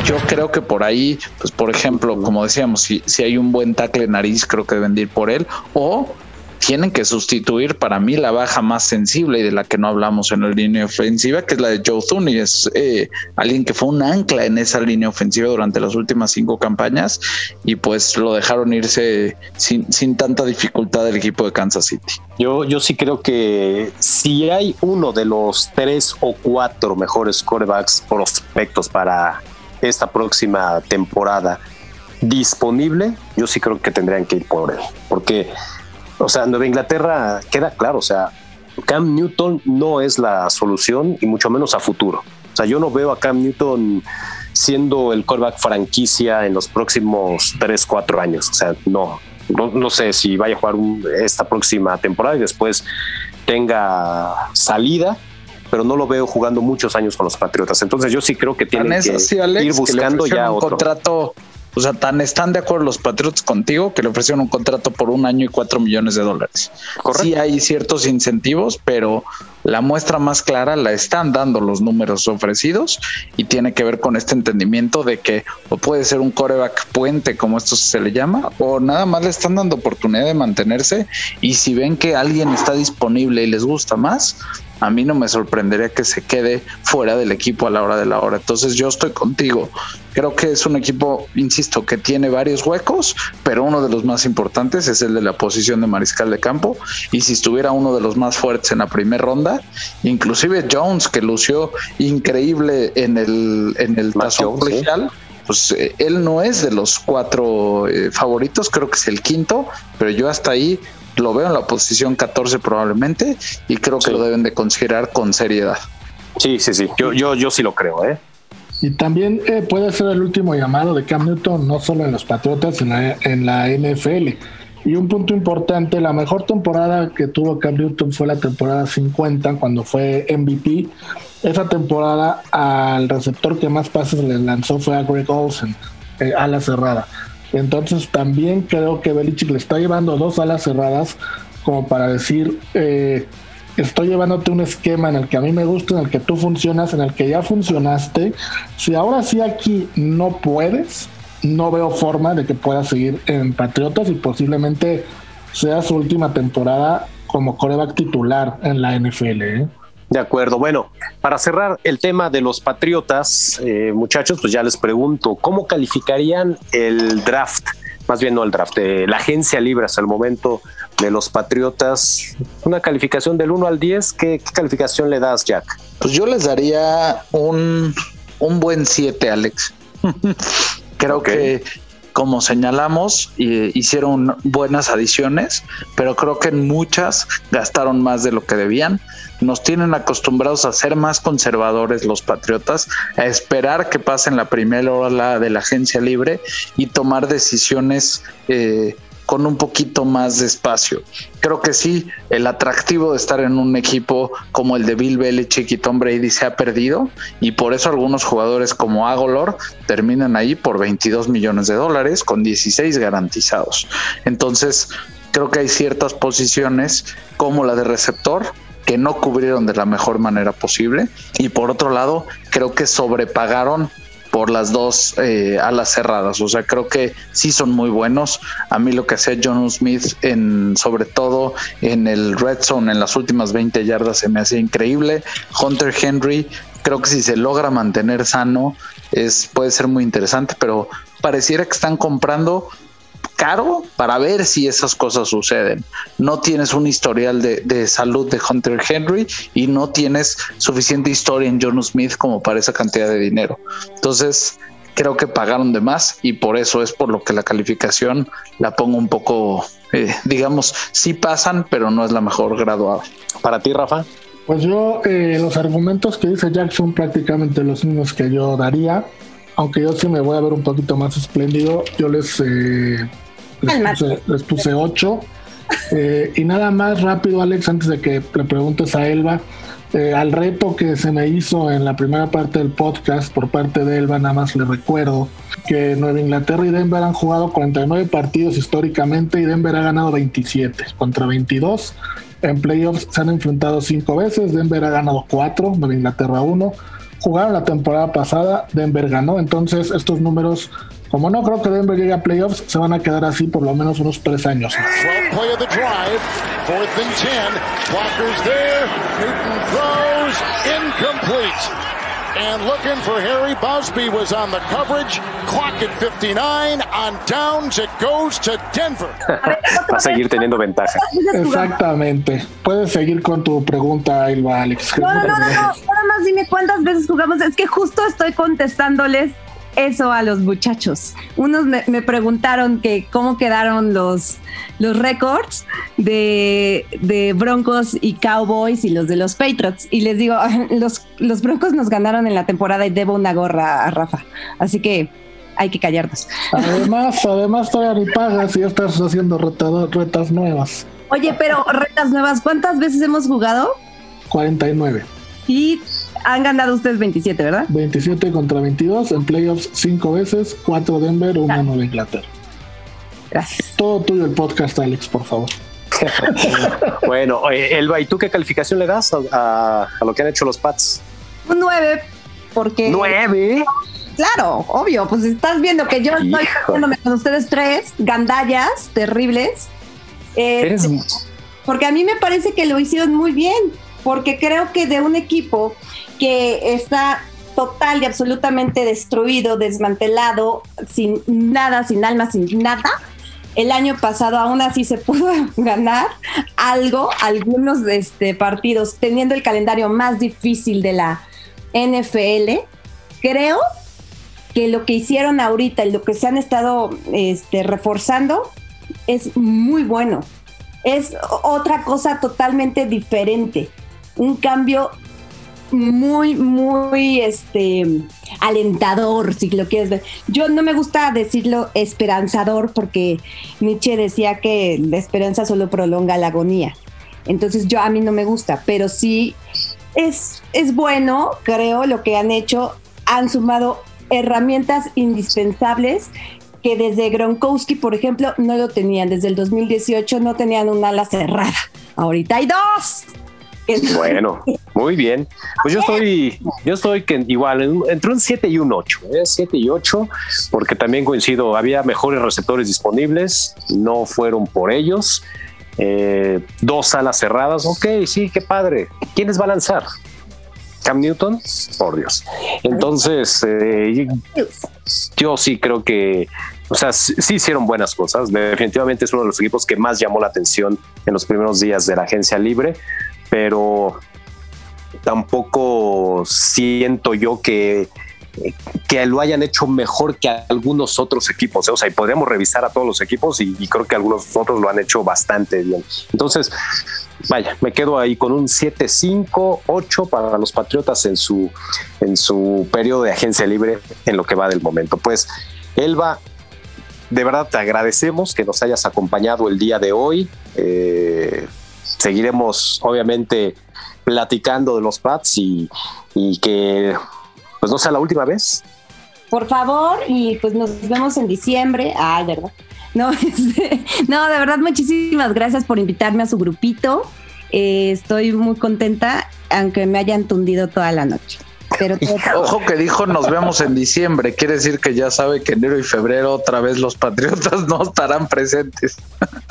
Yo creo que por ahí, pues por ejemplo, como decíamos, si, si hay un buen tackle nariz, creo que deben ir por él, o tienen que sustituir para mí la baja más sensible y de la que no hablamos en la línea ofensiva, que es la de Joe Thuney. Es eh, alguien que fue un ancla en esa línea ofensiva durante las últimas cinco campañas y pues lo dejaron irse sin, sin tanta dificultad del equipo de Kansas City. Yo, yo sí creo que si hay uno de los tres o cuatro mejores corebacks prospectos para esta próxima temporada disponible, yo sí creo que tendrían que ir por él, porque o sea, Nueva Inglaterra queda claro, o sea, Cam Newton no es la solución y mucho menos a futuro. O sea, yo no veo a Cam Newton siendo el quarterback franquicia en los próximos 3, 4 años. O sea, no, no, sé si vaya a jugar esta próxima temporada y después tenga salida pero no lo veo jugando muchos años con los Patriotas. Entonces yo sí creo que tienen que ir buscando ya un contrato o sea, tan están de acuerdo los Patriots contigo que le ofrecieron un contrato por un año y cuatro millones de dólares. Correcto. Sí hay ciertos incentivos, pero la muestra más clara la están dando los números ofrecidos y tiene que ver con este entendimiento de que o puede ser un coreback puente, como esto se le llama, o nada más le están dando oportunidad de mantenerse y si ven que alguien está disponible y les gusta más, a mí no me sorprendería que se quede fuera del equipo a la hora de la hora. Entonces yo estoy contigo. Creo que es un equipo, insisto, que tiene varios huecos, pero uno de los más importantes es el de la posición de mariscal de campo. Y si estuviera uno de los más fuertes en la primera ronda, inclusive Jones, que lució increíble en el, en el tazón colegial. Pues eh, él no es de los cuatro eh, favoritos, creo que es el quinto, pero yo hasta ahí lo veo en la posición 14 probablemente y creo que lo deben de considerar con seriedad. Sí, sí, sí, yo, yo, yo sí lo creo, ¿eh? Y también eh, puede ser el último llamado de Cam Newton, no solo en los Patriotas, sino en la NFL. Y un punto importante, la mejor temporada que tuvo Cam Newton fue la temporada 50, cuando fue MVP. Esa temporada al receptor que más pases le lanzó fue a Greg Olsen, eh, cerrada. Entonces también creo que Belichick le está llevando dos alas cerradas como para decir, eh, estoy llevándote un esquema en el que a mí me gusta, en el que tú funcionas, en el que ya funcionaste. Si ahora sí aquí no puedes, no veo forma de que puedas seguir en Patriotas y posiblemente sea su última temporada como coreback titular en la NFL. ¿eh? De acuerdo. Bueno, para cerrar el tema de los Patriotas, eh, muchachos, pues ya les pregunto, ¿cómo calificarían el draft? Más bien no el draft, eh, la agencia libre hasta el momento de los Patriotas. Una calificación del 1 al 10, ¿qué, calificación le das, Jack? Pues yo les daría un, un buen 7, Alex. Creo que como señalamos, hicieron buenas adiciones, pero creo que en muchas gastaron más de lo que debían. Nos tienen acostumbrados a ser más conservadores los patriotas, a esperar que pasen la primera hora de la agencia libre y tomar decisiones eh, con un poquito más de espacio. Creo que sí, el atractivo de estar en un equipo como el de Bill Belichick y Tom Brady se ha perdido y por eso algunos jugadores como Agolor terminan ahí por 22 millones de dólares con 16 garantizados. Entonces, creo que hay ciertas posiciones como la de receptor que no cubrieron de la mejor manera posible y por otro lado, creo que sobrepagaron por las dos eh, alas cerradas. O sea, creo que sí son muy buenos. A mí lo que hacía John Smith, en, sobre todo en el red zone, en las últimas 20 yardas, se me hacía increíble. Hunter Henry, creo que si se logra mantener sano, es, puede ser muy interesante, pero pareciera que están comprando caro para ver si esas cosas suceden. No tienes un historial de, salud de Hunter Henry y no tienes suficiente historia en John Smith como para esa cantidad de dinero. Entonces, creo que pagaron de más y por eso es por lo que la calificación la pongo un poco, eh, digamos, sí pasan, pero no es la mejor graduada. Para ti, Rafa. Pues yo, eh, los argumentos que dice Jack son prácticamente los mismos que yo daría, aunque yo sí me voy a ver un poquito más espléndido. Yo les eh, les puse, 8. Eh, y nada más rápido, Alex, antes de que le preguntes a Elba, eh, al reto que se me hizo en la primera parte del podcast por parte de Elba, nada más le recuerdo que Nueva Inglaterra y Denver han jugado 49 partidos históricamente y Denver ha ganado 27 contra 22. En playoffs se han enfrentado 5 veces, Denver ha ganado 4, Nueva Inglaterra 1. Jugaron la temporada pasada, Denver ganó, entonces estos números como no creo que Denver llegue a playoffs, se van a quedar así por lo menos unos tres años. And looking for Harry Busby was on the coverage. Clock at 59. On downs, it goes to Denver. Va a seguir teniendo ventaja. Exactamente. Puedes seguir con tu pregunta, Ilva, Alex. No, no, no, no. Nada más dime cuántas veces jugamos. Es que justo estoy contestándoles eso a los muchachos. Unos me, preguntaron que cómo quedaron los, los récords de, Broncos y Cowboys y los de los Patriots. Y les digo, los, los Broncos nos ganaron en la temporada y debo una gorra a Rafa. Así que hay que callarnos. Además, además todavía ni pagas y ya estás haciendo retas nuevas. Oye, pero retas nuevas, ¿cuántas veces hemos jugado? 49. Y han ganado ustedes 27, ¿verdad? 27 contra 22 en playoffs 5 veces, 4 Denver, 1 Nueva Inglaterra. Gracias. Todo tuyo el podcast, Alex, por favor. bueno, Elba, ¿y tú qué calificación le das a, lo que han hecho los Pats? Un 9, porque. ¿Nueve? Claro, obvio, pues estás viendo que yo estoy haciéndome con ustedes tres gandallas terribles. Este, porque a mí me parece que lo hicieron muy bien, porque creo que de un equipo que está total y absolutamente destruido, desmantelado, sin nada, sin alma, sin nada, el año pasado aún así se pudo ganar algo, algunos este, partidos, teniendo el calendario más difícil de la NFL. Creo que lo que hicieron ahorita y lo que se han estado este, reforzando es muy bueno. Es otra cosa totalmente diferente. Un cambio muy, muy este, alentador, si lo quieres ver. Yo no me gusta decirlo esperanzador porque Nietzsche decía que la esperanza solo prolonga la agonía. Entonces yo a mí no me gusta, pero sí es, es bueno, creo, lo que han hecho. Han sumado herramientas indispensables que desde Gronkowski, por ejemplo, no lo tenían. Desde el 2018 no tenían un ala cerrada. Ahorita hay dos. Bueno, muy bien. Pues yo estoy, yo estoy que igual entre un 7 y un 8, ¿eh? 7 y 8, porque también coincido, había mejores receptores disponibles, no fueron por ellos. Eh, dos alas cerradas, ok, sí, qué padre. ¿Quiénes va a lanzar? Cam Newton, por Dios. Entonces, eh, yo sí creo que, o sea, sí hicieron buenas cosas. Definitivamente es uno de los equipos que más llamó la atención en los primeros días de la agencia libre pero tampoco siento yo que, que lo hayan hecho mejor que algunos otros equipos. ¿eh? O sea, y podríamos revisar a todos los equipos y, creo que algunos otros lo han hecho bastante bien. Entonces, vaya, me quedo ahí con un 7-5, 8 para los Patriotas en su, en su periodo de agencia libre en lo que va del momento. Pues, Elba, de verdad te agradecemos que nos hayas acompañado el día de hoy. Eh, seguiremos obviamente platicando de los Pats y, que pues no sea la última vez. Por favor, y pues nos vemos en diciembre. Ay, ¿verdad? No, este, no, de verdad, muchísimas gracias por invitarme a su grupito. Eh, estoy muy contenta, aunque me hayan tundido toda la noche. Ojo que dijo nos vemos en diciembre, quiere decir que ya sabe que enero y febrero otra vez los patriotas no estarán presentes.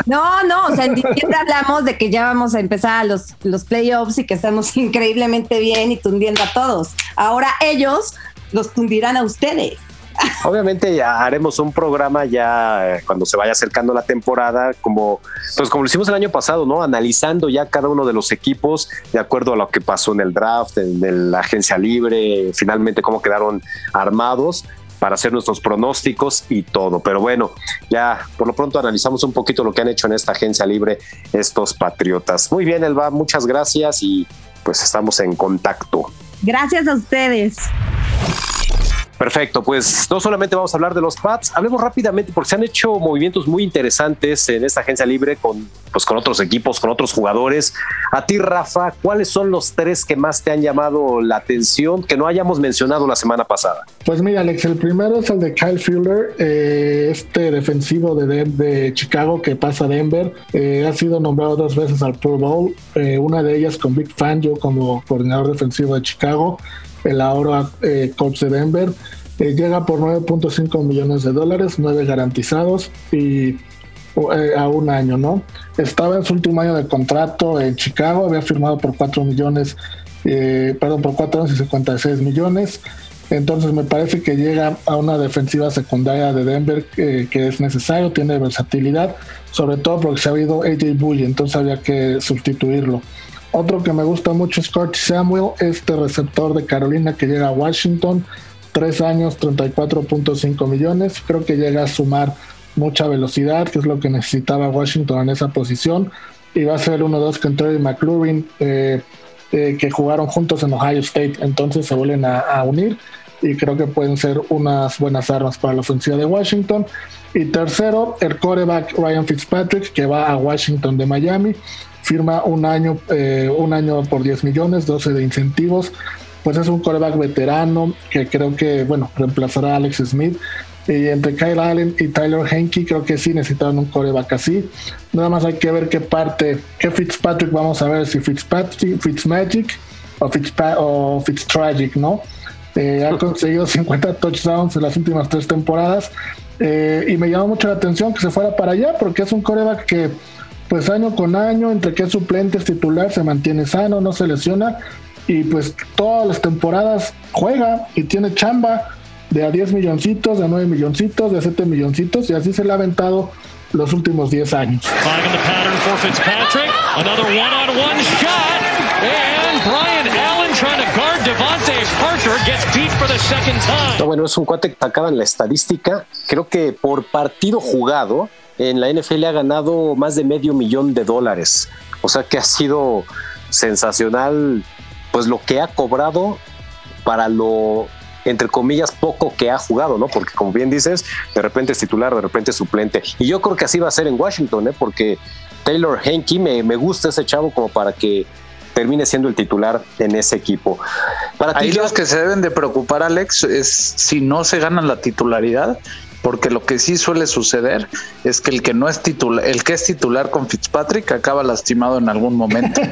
No, no, o sea, en diciembre hablamos de que ya vamos a empezar los, los playoffs y que estamos increíblemente bien y tundiendo a todos. Ahora ellos los tundirán a ustedes. Obviamente ya haremos un programa ya eh, cuando se vaya acercando la temporada, como pues como lo hicimos el año pasado, ¿no? Analizando ya cada uno de los equipos de acuerdo a lo que pasó en el draft, en, la agencia libre, finalmente cómo quedaron armados para hacer nuestros pronósticos y todo. Pero bueno, ya por lo pronto analizamos un poquito lo que han hecho en esta agencia libre estos patriotas. Muy bien, Elba, muchas gracias y pues estamos en contacto. Gracias a ustedes. Perfecto, pues no solamente vamos a hablar de los Pats, hablemos rápidamente porque se han hecho movimientos muy interesantes en esta agencia libre con, pues, con otros equipos, con otros jugadores. A ti, Rafa, ¿cuáles son los tres que más te han llamado la atención que no hayamos mencionado la semana pasada? Pues mira, Alex, el primero es el de Kyle Fuller, eh, este defensivo de, de, Chicago que pasa a Denver. Eh, ha sido nombrado dos veces al Pro Bowl, eh, una de ellas con Big Fan, yo como coordinador defensivo de Chicago el ahora eh, coach de Denver. Eh, llega por 9.5 millones de dólares, 9 garantizados y eh, a un año, ¿no? Estaba en su último año de contrato en Chicago, había firmado por 4 millones, perdón, por 4 años y 56 millones. Entonces me parece que llega a una defensiva secundaria de Denver que es necesario, tiene versatilidad, sobre todo porque se ha habido AJ Bully, entonces había que sustituirlo. Otro que me gusta mucho es Curtis Samuel, este receptor de Carolina que llega a Washington, tres años, 34.5 millones. Creo que llega a sumar mucha velocidad, que es lo que necesitaba Washington en esa posición. Y va a ser uno dos con Terry McLaurin, eh, eh, que jugaron juntos en Ohio State. Entonces se vuelven a, unir y creo que pueden ser unas buenas armas para la ofensiva de Washington. Y tercero, el quarterback Ryan Fitzpatrick, que va a Washington de Miami firma un año, eh, un año por 10 millones, 12 de incentivos. Pues es un coreback veterano que creo que, bueno, reemplazará a Alex Smith. Y entre Kyle Allen y Tyler Henke, creo que sí necesitan un coreback así. Nada más hay que ver qué parte, qué Fitzpatrick vamos a ver, si Fitzpatrick, Fitzmagic o, Fitzpa o Fitztragic, ¿no? Eh, ha conseguido 50 touchdowns en las últimas tres temporadas. Eh, y me llamó mucho la atención que se fuera para allá, porque es un coreback que, pues año con año, entre que es suplente, es titular, se mantiene sano, no se lesiona. Y pues todas las temporadas juega y tiene chamba de a 10 milloncitos, de a 9 milloncitos, de a 7 milloncitos, y así se le ha aventado los últimos 10 años. bueno, es un cuate que acaba en la estadística. Creo que por partido jugado en la NFL ha ganado más de medio millón de dólares. O sea que ha sido sensacional, pues lo que ha cobrado para lo entre comillas, poco que ha jugado, ¿no? Porque como bien dices, de repente es titular, de repente es suplente. Y yo creo que así va a ser en Washington, ¿eh? Porque Taylor Henke me, me gusta ese chavo como para que termine siendo el titular en ese equipo. Para Ahí los que se deben de preocupar, Alex, es si no se ganan la titularidad, porque lo que sí suele suceder es que el que no es titular, el que es titular con Fitzpatrick acaba lastimado en algún momento.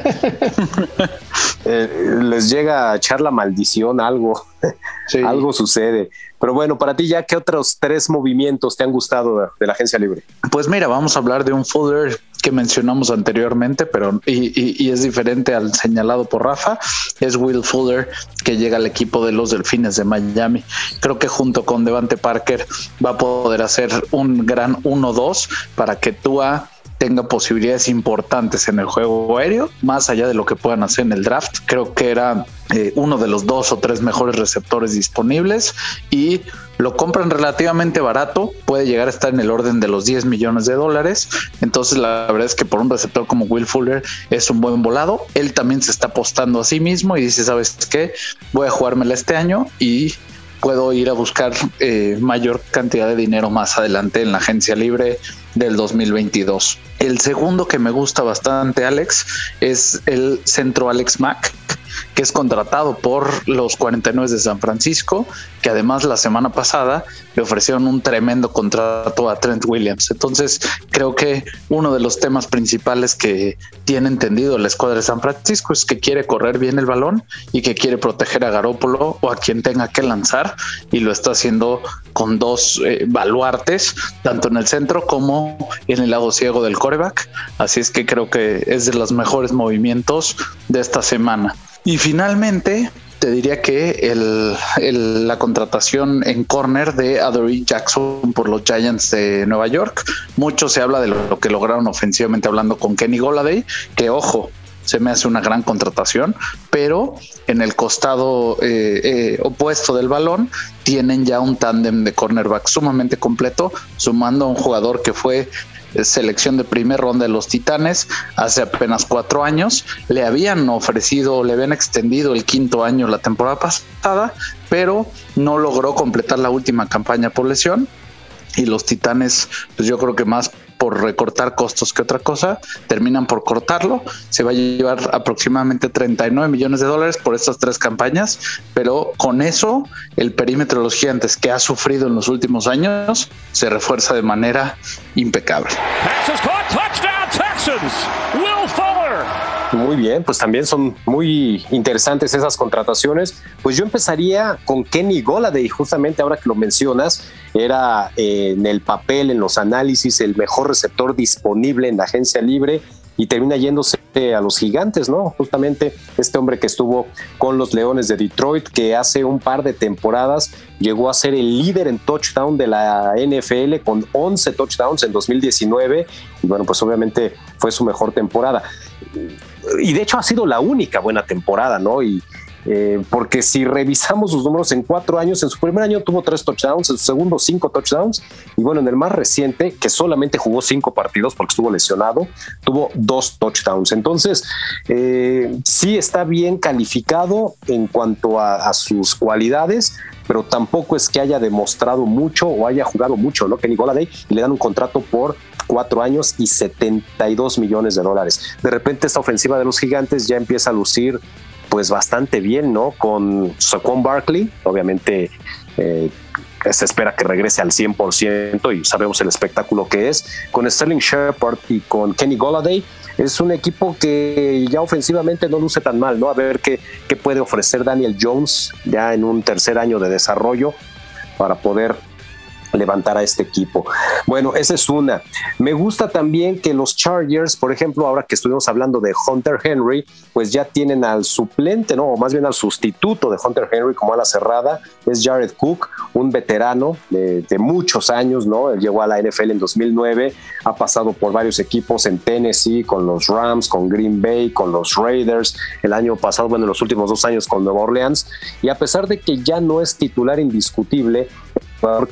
Eh, les llega a echar la maldición, algo, algo sucede. Pero bueno, para ti ya, ¿qué otros tres movimientos te han gustado de, la agencia libre? Pues mira, vamos a hablar de un Fuller que mencionamos anteriormente, pero y, es diferente al señalado por Rafa, es Will Fuller que llega al equipo de los Delfines de Miami. Creo que junto con Devante Parker va a poder hacer un gran 1-2 para que Tua tenga posibilidades importantes en el juego aéreo, más allá de lo que puedan hacer en el draft. Creo que era eh, uno de los dos o tres mejores receptores disponibles y lo compran relativamente barato, puede llegar a estar en el orden de los 10 millones de dólares. Entonces, la verdad es que por un receptor como Will Fuller es un buen volado. Él también se está apostando a sí mismo y dice: ¿Sabes qué? Voy a jugármela este año y puedo ir a buscar eh, mayor cantidad de dinero más adelante en la agencia libre del 2022. El segundo que me gusta bastante, Alex, es el centro Alex Mack que es contratado por los 49 de San Francisco, que además la semana pasada le ofrecieron un tremendo contrato a Trent Williams. Entonces, creo que uno de los temas principales que tiene entendido la escuadra de San Francisco es que quiere correr bien el balón y que quiere proteger a Garópolo o a quien tenga que lanzar y lo está haciendo con dos eh, baluartes, tanto en el centro como en el lado ciego del coreback. Así es que creo que es de los mejores movimientos de esta semana. Y finalmente, te diría que la contratación en corner de Adoree Jackson por los Giants de Nueva York. Mucho se habla de lo, que lograron ofensivamente hablando con Kenny Goladay, que ojo, se me hace una gran contratación, pero en el costado eh, eh, opuesto del balón tienen ya un tándem de cornerback sumamente completo, sumando a un jugador que fue selección de primer ronda de los Titanes hace apenas cuatro años. Le habían ofrecido, le habían extendido el quinto año la temporada pasada, pero no logró completar la última campaña por lesión. Y los Titanes, pues yo creo que más por recortar costos que otra cosa, terminan por cortarlo. Se va a llevar aproximadamente 39 millones de dólares por estas tres campañas, pero con eso el perímetro de los gigantes que ha sufrido en los últimos años se refuerza de manera impecable. Muy bien, pues también son muy interesantes esas contrataciones. Pues yo empezaría con Kenny Goladay, justamente ahora que lo mencionas, era eh, en el papel, en los análisis, el mejor receptor disponible en la agencia libre y termina yéndose a los gigantes, ¿no? Justamente este hombre que estuvo con los Leones de Detroit, que hace un par de temporadas llegó a ser el líder en touchdown de la NFL con 11 touchdowns en 2019 y bueno, pues obviamente fue su mejor temporada y de hecho ha sido la única buena temporada, ¿no? Y, eh, porque si revisamos sus números en cuatro años, en su primer año tuvo tres touchdowns, en su segundo cinco touchdowns, y bueno, en el más reciente, que solamente jugó cinco partidos porque estuvo lesionado, tuvo dos touchdowns. Entonces, eh, sí está bien calificado en cuanto a, sus cualidades, pero tampoco es que haya demostrado mucho o haya jugado mucho, ¿no? Kenny Goladay y le dan un contrato por cuatro años y 72 millones de dólares. De repente esta ofensiva de los gigantes ya empieza a lucir pues bastante bien, ¿no? Con Saquon Barkley, obviamente eh, se espera que regrese al 100% y sabemos el espectáculo que es. Con Sterling Shepard y con Kenny Golladay, es un equipo que ya ofensivamente no luce tan mal, ¿no? A ver qué, qué puede ofrecer Daniel Jones ya en un tercer año de desarrollo para poder levantar a este equipo. Bueno, esa es una. Me gusta también que los Chargers, por ejemplo, ahora que estuvimos hablando de Hunter Henry, pues ya tienen al suplente, ¿no? O más bien al sustituto de Hunter Henry como a la cerrada, es Jared Cook, un veterano de, muchos años, ¿no? Él llegó a la NFL en 2009, ha pasado por varios equipos en Tennessee, con los Rams, con Green Bay, con los Raiders, el año pasado, bueno, en los últimos dos años con Nueva Orleans, y a pesar de que ya no es titular indiscutible,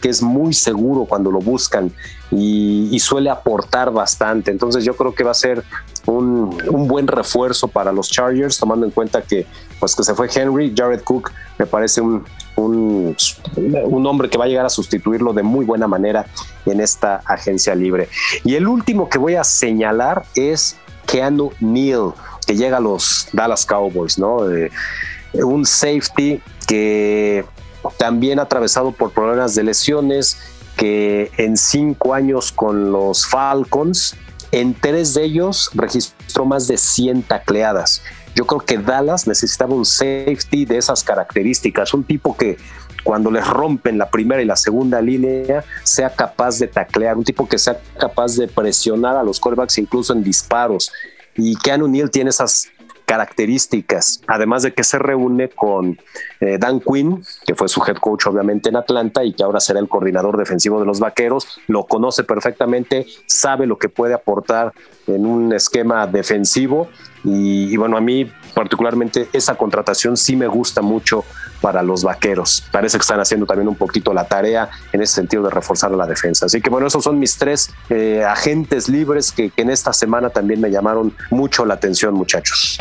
que es muy seguro cuando lo buscan y, suele aportar bastante. Entonces yo creo que va a ser un, buen refuerzo para los Chargers, tomando en cuenta que, pues, que se fue Henry, Jared Cook me parece un, un, un, hombre que va a llegar a sustituirlo de muy buena manera en esta agencia libre. Y el último que voy a señalar es Keanu Neal, que llega a los Dallas Cowboys, ¿no? Eh, un safety que también atravesado por problemas de lesiones, que en cinco años con los Falcons, en tres de ellos registró más de 100 tacleadas. Yo creo que Dallas necesitaba un safety de esas características, un tipo que cuando les rompen la primera y la segunda línea sea capaz de taclear, un tipo que sea capaz de presionar a los quarterbacks incluso en disparos. Y Keanu Neal tiene esas características, además de que se reúne con eh, Dan Quinn, que fue su head coach obviamente en Atlanta y que ahora será el coordinador defensivo de los Vaqueros, lo conoce perfectamente, sabe lo que puede aportar en un esquema defensivo. Y, bueno, a mí particularmente esa contratación sí me gusta mucho para los vaqueros. Parece que están haciendo también un poquito la tarea en ese sentido de reforzar la defensa. Así que bueno, esos son mis tres eh, agentes libres que, en esta semana también me llamaron mucho la atención, muchachos.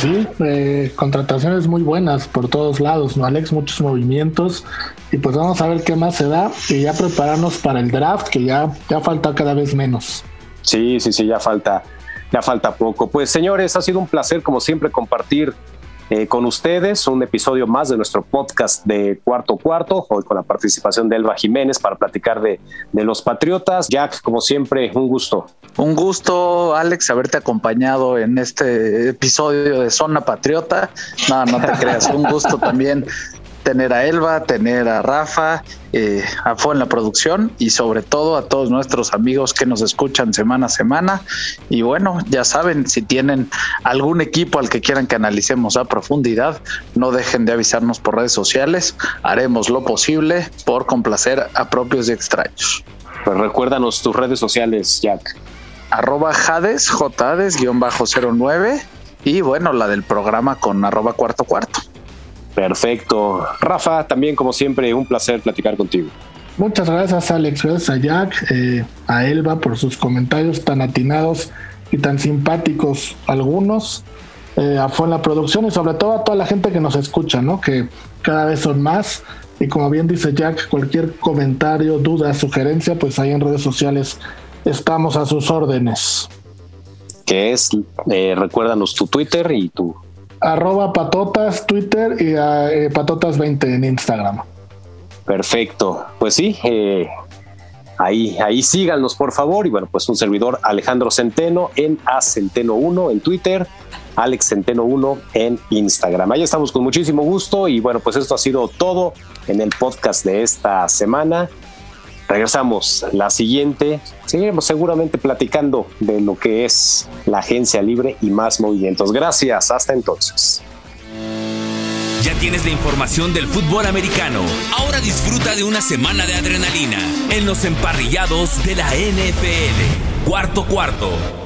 Sí, eh, contrataciones muy buenas por todos lados, ¿no, Alex? Muchos movimientos. Y pues vamos a ver qué más se da y ya prepararnos para el draft, que ya, ya falta cada vez menos. Sí, sí, sí, ya falta, ya falta poco. Pues señores, ha sido un placer como siempre compartir eh, con ustedes un episodio más de nuestro podcast de Cuarto Cuarto, hoy con la participación de Elba Jiménez para platicar de, de los Patriotas. Jack, como siempre, un gusto. Un gusto, Alex, haberte acompañado en este episodio de Zona Patriota. No, no te creas, un gusto también tener a Elba, tener a Rafa, eh, a Fo en la producción y sobre todo a todos nuestros amigos que nos escuchan semana a semana. Y bueno, ya saben, si tienen algún equipo al que quieran que analicemos a profundidad, no dejen de avisarnos por redes sociales. Haremos lo posible por complacer a propios y extraños. Pues recuérdanos tus redes sociales, Jack. Arroba Jades, Jades-09 y bueno, la del programa con arroba cuarto cuarto. Perfecto. Rafa, también como siempre, un placer platicar contigo. Muchas gracias Alex, gracias a Jack, eh, a Elba por sus comentarios tan atinados y tan simpáticos algunos. Eh, a Fue la producción y sobre todo a toda la gente que nos escucha, ¿no? Que cada vez son más. Y como bien dice Jack, cualquier comentario, duda, sugerencia, pues ahí en redes sociales estamos a sus órdenes. Que es, eh, recuérdanos tu Twitter y tu arroba patotas Twitter y eh, patotas20 en Instagram. Perfecto. Pues sí, eh, ahí, ahí síganos por favor. Y bueno, pues un servidor Alejandro Centeno en A Centeno 1 en Twitter, Alex Centeno 1 en Instagram. Ahí estamos con muchísimo gusto. Y bueno, pues esto ha sido todo en el podcast de esta semana. Regresamos la siguiente. Seguiremos seguramente platicando de lo que es la agencia libre y más movimientos. Gracias. Hasta entonces. Ya tienes la información del fútbol americano. Ahora disfruta de una semana de adrenalina en los emparrillados de la NFL. Cuarto cuarto